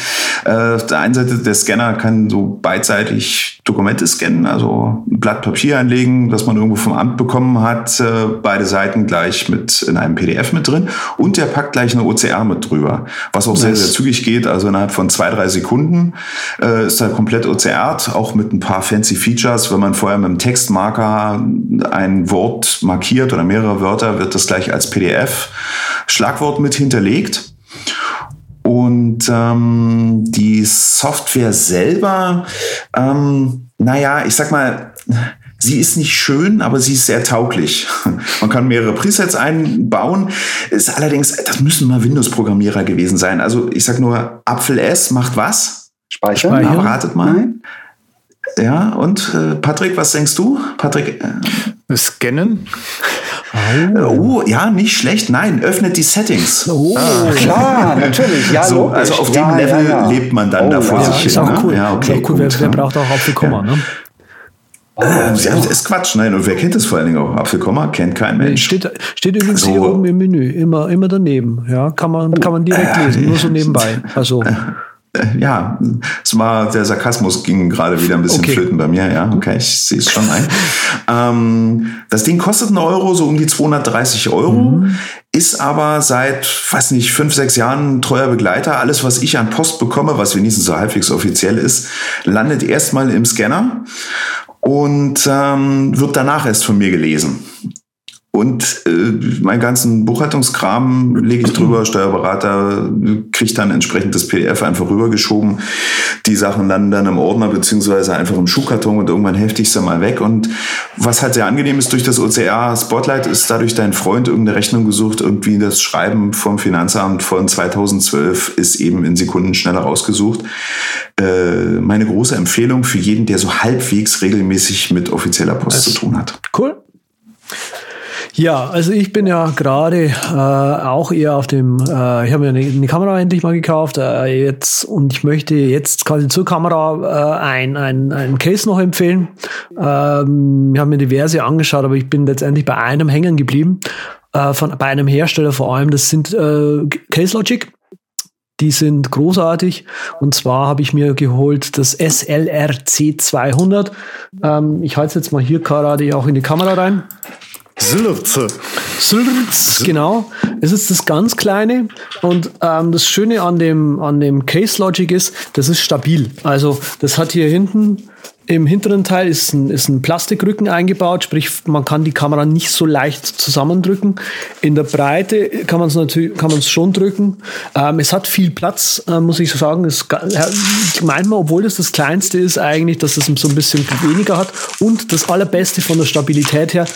Äh, auf der einen Seite, der Scanner kann so beidseitig Dokumente scannen, also ein Blatt Papier einlegen, das man irgendwo vom Amt bekommen hat, äh, beide Seiten gleich mit in einem PDF mit drin und der packt gleich eine OCR mit drüber, was auch sehr, sehr zügig geht. Also innerhalb von zwei, drei Sekunden äh, ist er komplett OCRt, auch mit ein paar fancy Features. Wenn man vorher mit dem Textmarker ein Wort markiert oder mehrere Wörter, wird das gleich als PDF Schlagwort mit hinterlegt. Und ähm, die Software selber, ähm, naja, ich sag mal, sie ist nicht schön, aber sie ist sehr tauglich. *laughs* Man kann mehrere Presets einbauen. Ist allerdings, das müssen mal Windows-Programmierer gewesen sein. Also ich sag nur, Apfel S macht was? Speichern? Speichern. Aber ratet mal. Nein? Ja, und äh, Patrick, was denkst du? Patrick, äh, Scannen? oh, ja, nicht schlecht. Nein, öffnet die Settings. Oh, *laughs* Klar, natürlich. Ja, so, also auf dem ja, Level ja, ja. lebt man dann Oh, da vor ja. sich ist hin. auch ne? cool. Ja, okay, ist auch cool. Wer, gut, wer ja. braucht auch Apfelkomma, ne? Oh, ja, das ist Quatsch. Nein, und wer kennt das vor allen Dingen auch? Apfelkomma kennt kein Mensch. Steht, steht übrigens So. hier oben im Menü, immer, immer daneben. Ja, kann man, kann man direkt lesen, nur so nebenbei. *laughs* Also, Äh, Ja, es war, der Sarkasmus ging gerade wieder ein bisschen Okay. flöten bei mir, ja, okay, ich sehe es schon ein. ähm, das Ding kostet einen Euro, so um die 230 Euro, ist aber seit, weiß nicht, fünf, sechs Jahren ein treuer Begleiter. Alles, was ich an Post bekomme, was wenigstens so halbwegs offiziell ist, landet erstmal im Scanner und ähm, wird danach erst von mir gelesen. Und äh, meinen ganzen Buchhaltungskram lege ich drüber, Steuerberater kriegt dann entsprechend das PDF einfach rübergeschoben. Die Sachen landen dann im Ordner beziehungsweise einfach im Schuhkarton und irgendwann hefte ich sie mal weg. Und was halt sehr angenehm ist durch das OCR Spotlight, ist dadurch dein Freund irgendeine Rechnung gesucht, irgendwie das Schreiben vom Finanzamt von 2012 ist eben in Sekunden schneller rausgesucht. Äh, meine große Empfehlung für jeden, der so halbwegs regelmäßig mit offizieller Post zu tun hat. cool. Ja, also ich bin ja gerade äh, auch eher auf dem, äh, ich habe mir eine, eine Kamera endlich mal gekauft äh, jetzt und ich möchte jetzt quasi zur Kamera äh, ein, ein, ein Case noch empfehlen. Ähm, ich habe mir diverse angeschaut, aber ich bin letztendlich bei einem hängen geblieben, äh, von, bei einem Hersteller vor allem. Das sind äh, Case Logic. Die sind großartig. Und zwar habe ich mir geholt das SLRC 200. Ähm, ich halte es jetzt mal hier gerade auch in die Kamera rein. Silberze. Silberz, genau. Es ist das ganz kleine und ähm, das Schöne an dem, an dem Case Logic ist, das ist stabil. Also das hat hier hinten im hinteren Teil ist ein, ist ein Plastikrücken eingebaut, sprich man kann die Kamera nicht so leicht zusammendrücken. In der Breite kann man es natürlich kann man schon drücken. Ähm, es hat viel Platz, äh, muss ich sagen. Es, ga- ja, manchmal, obwohl das das kleinste ist, eigentlich, dass es so ein bisschen weniger hat. Und das allerbeste von der Stabilität her,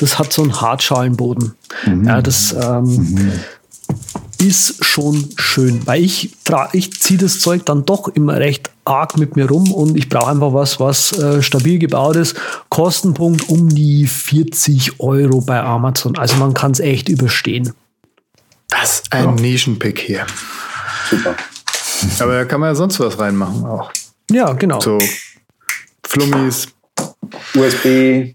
das hat so einen Hartschalenboden. Ja, das ähm, ist schon schön, weil ich, ich ziehe das Zeug dann doch immer recht arg mit mir rum und ich brauche einfach was, was äh, stabil gebaut ist. Kostenpunkt um die 40 Euro bei Amazon. Also man kann es echt überstehen. Das ist ein Nischenpick hier. Super. Aber da kann man ja sonst was reinmachen auch. Ja, genau. So Flummis USB,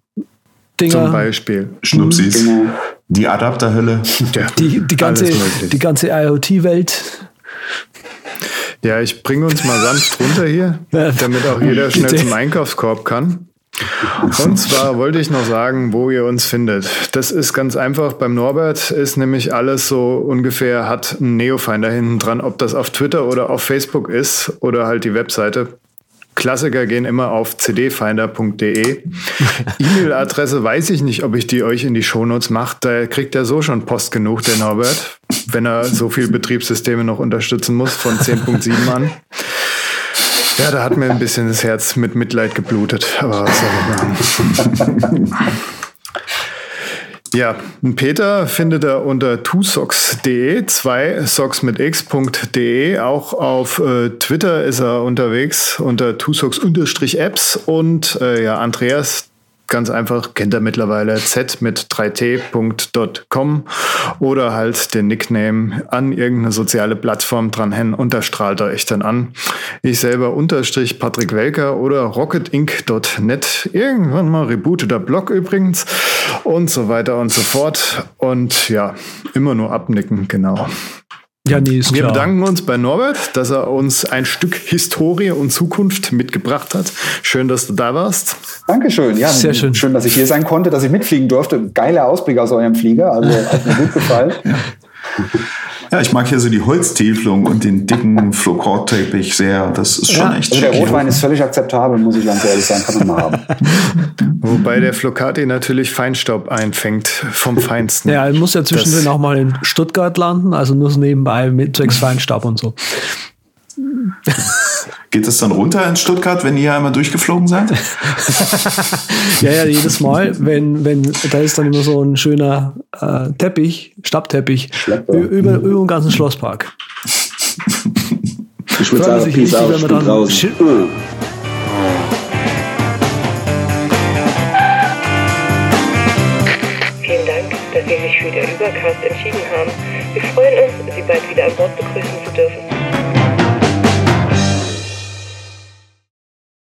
zum Dinger, Beispiel. Schnupsis. Dinger. Die Adapterhölle. Ja, die, die ganze, die ganze IoT-Welt. Ja, ich bringe uns mal sanft runter hier, damit auch jeder schnell zum Einkaufskorb kann. Und zwar wollte ich noch sagen, wo ihr uns findet. Das ist ganz einfach. Beim Norbert ist nämlich alles so ungefähr, hat ein Neofinder hinten dran, ob das auf Twitter oder auf Facebook ist oder halt die Webseite. Klassiker gehen immer auf cdfinder.de. E-Mail-Adresse weiß ich nicht, ob ich die euch in die Shownotes mache. Da kriegt er so schon Post genug, der Norbert, wenn er so viele Betriebssysteme noch unterstützen muss, von 10.7 an. Ja, da hat mir ein bisschen das Herz mit Mitleid geblutet. Aber was soll ich machen? Ja, Peter findet er unter twosocks.de, zwei Socks mit x.de. Auch auf äh, Twitter ist er unterwegs unter twosocks-apps und äh, ja, Andreas ganz einfach, kennt er mittlerweile z mit 3t.com oder halt den Nickname an irgendeine soziale Plattform dranhängen und da strahlt er echt dann an. Ich selber unterstrich Patrick Welker oder rocketinc.net, irgendwann mal rebooteter Blog übrigens und so weiter und so fort und ja, immer nur abnicken, genau. Ja, nee, ist Wir klar. bedanken uns bei Norbert, dass er uns ein Stück Historie und Zukunft mitgebracht hat. Schön, dass du da warst. Dankeschön. Ja, Sehr schön. Schön, dass ich hier sein konnte, dass ich mitfliegen durfte. Geiler Ausblick aus eurem Flieger. Also hat mir gut gefallen. Ja, *laughs* ich mag hier so die Holztäfelung und den dicken Flocort-Teppich sehr. Das ist schon Ja, echt Also der schick. Rotwein ist völlig akzeptabel, muss ich ganz ehrlich sagen. Kann man mal haben. *laughs* Wobei der Flocati natürlich Feinstaub einfängt vom Feinsten. Ja, er muss ja zwischendrin Das- auch mal in Stuttgart landen, also nur so nebenbei mit zwecks Feinstaub und so. *laughs* Geht das dann runter in Stuttgart, wenn ihr einmal durchgeflogen seid? *laughs* Ja, ja, jedes Mal, wenn, wenn, da ist dann immer so ein schöner äh, Teppich, Stabteppich, Schlepper. ü- über, über den ganzen Schlosspark. *laughs* Ich würde sagen, sich richtig, wenn man dann draußen. Mhm. Vielen Dank, dass Sie sich für der Übercast entschieden haben. Wir freuen uns, Sie bald wieder an Bord begrüßen.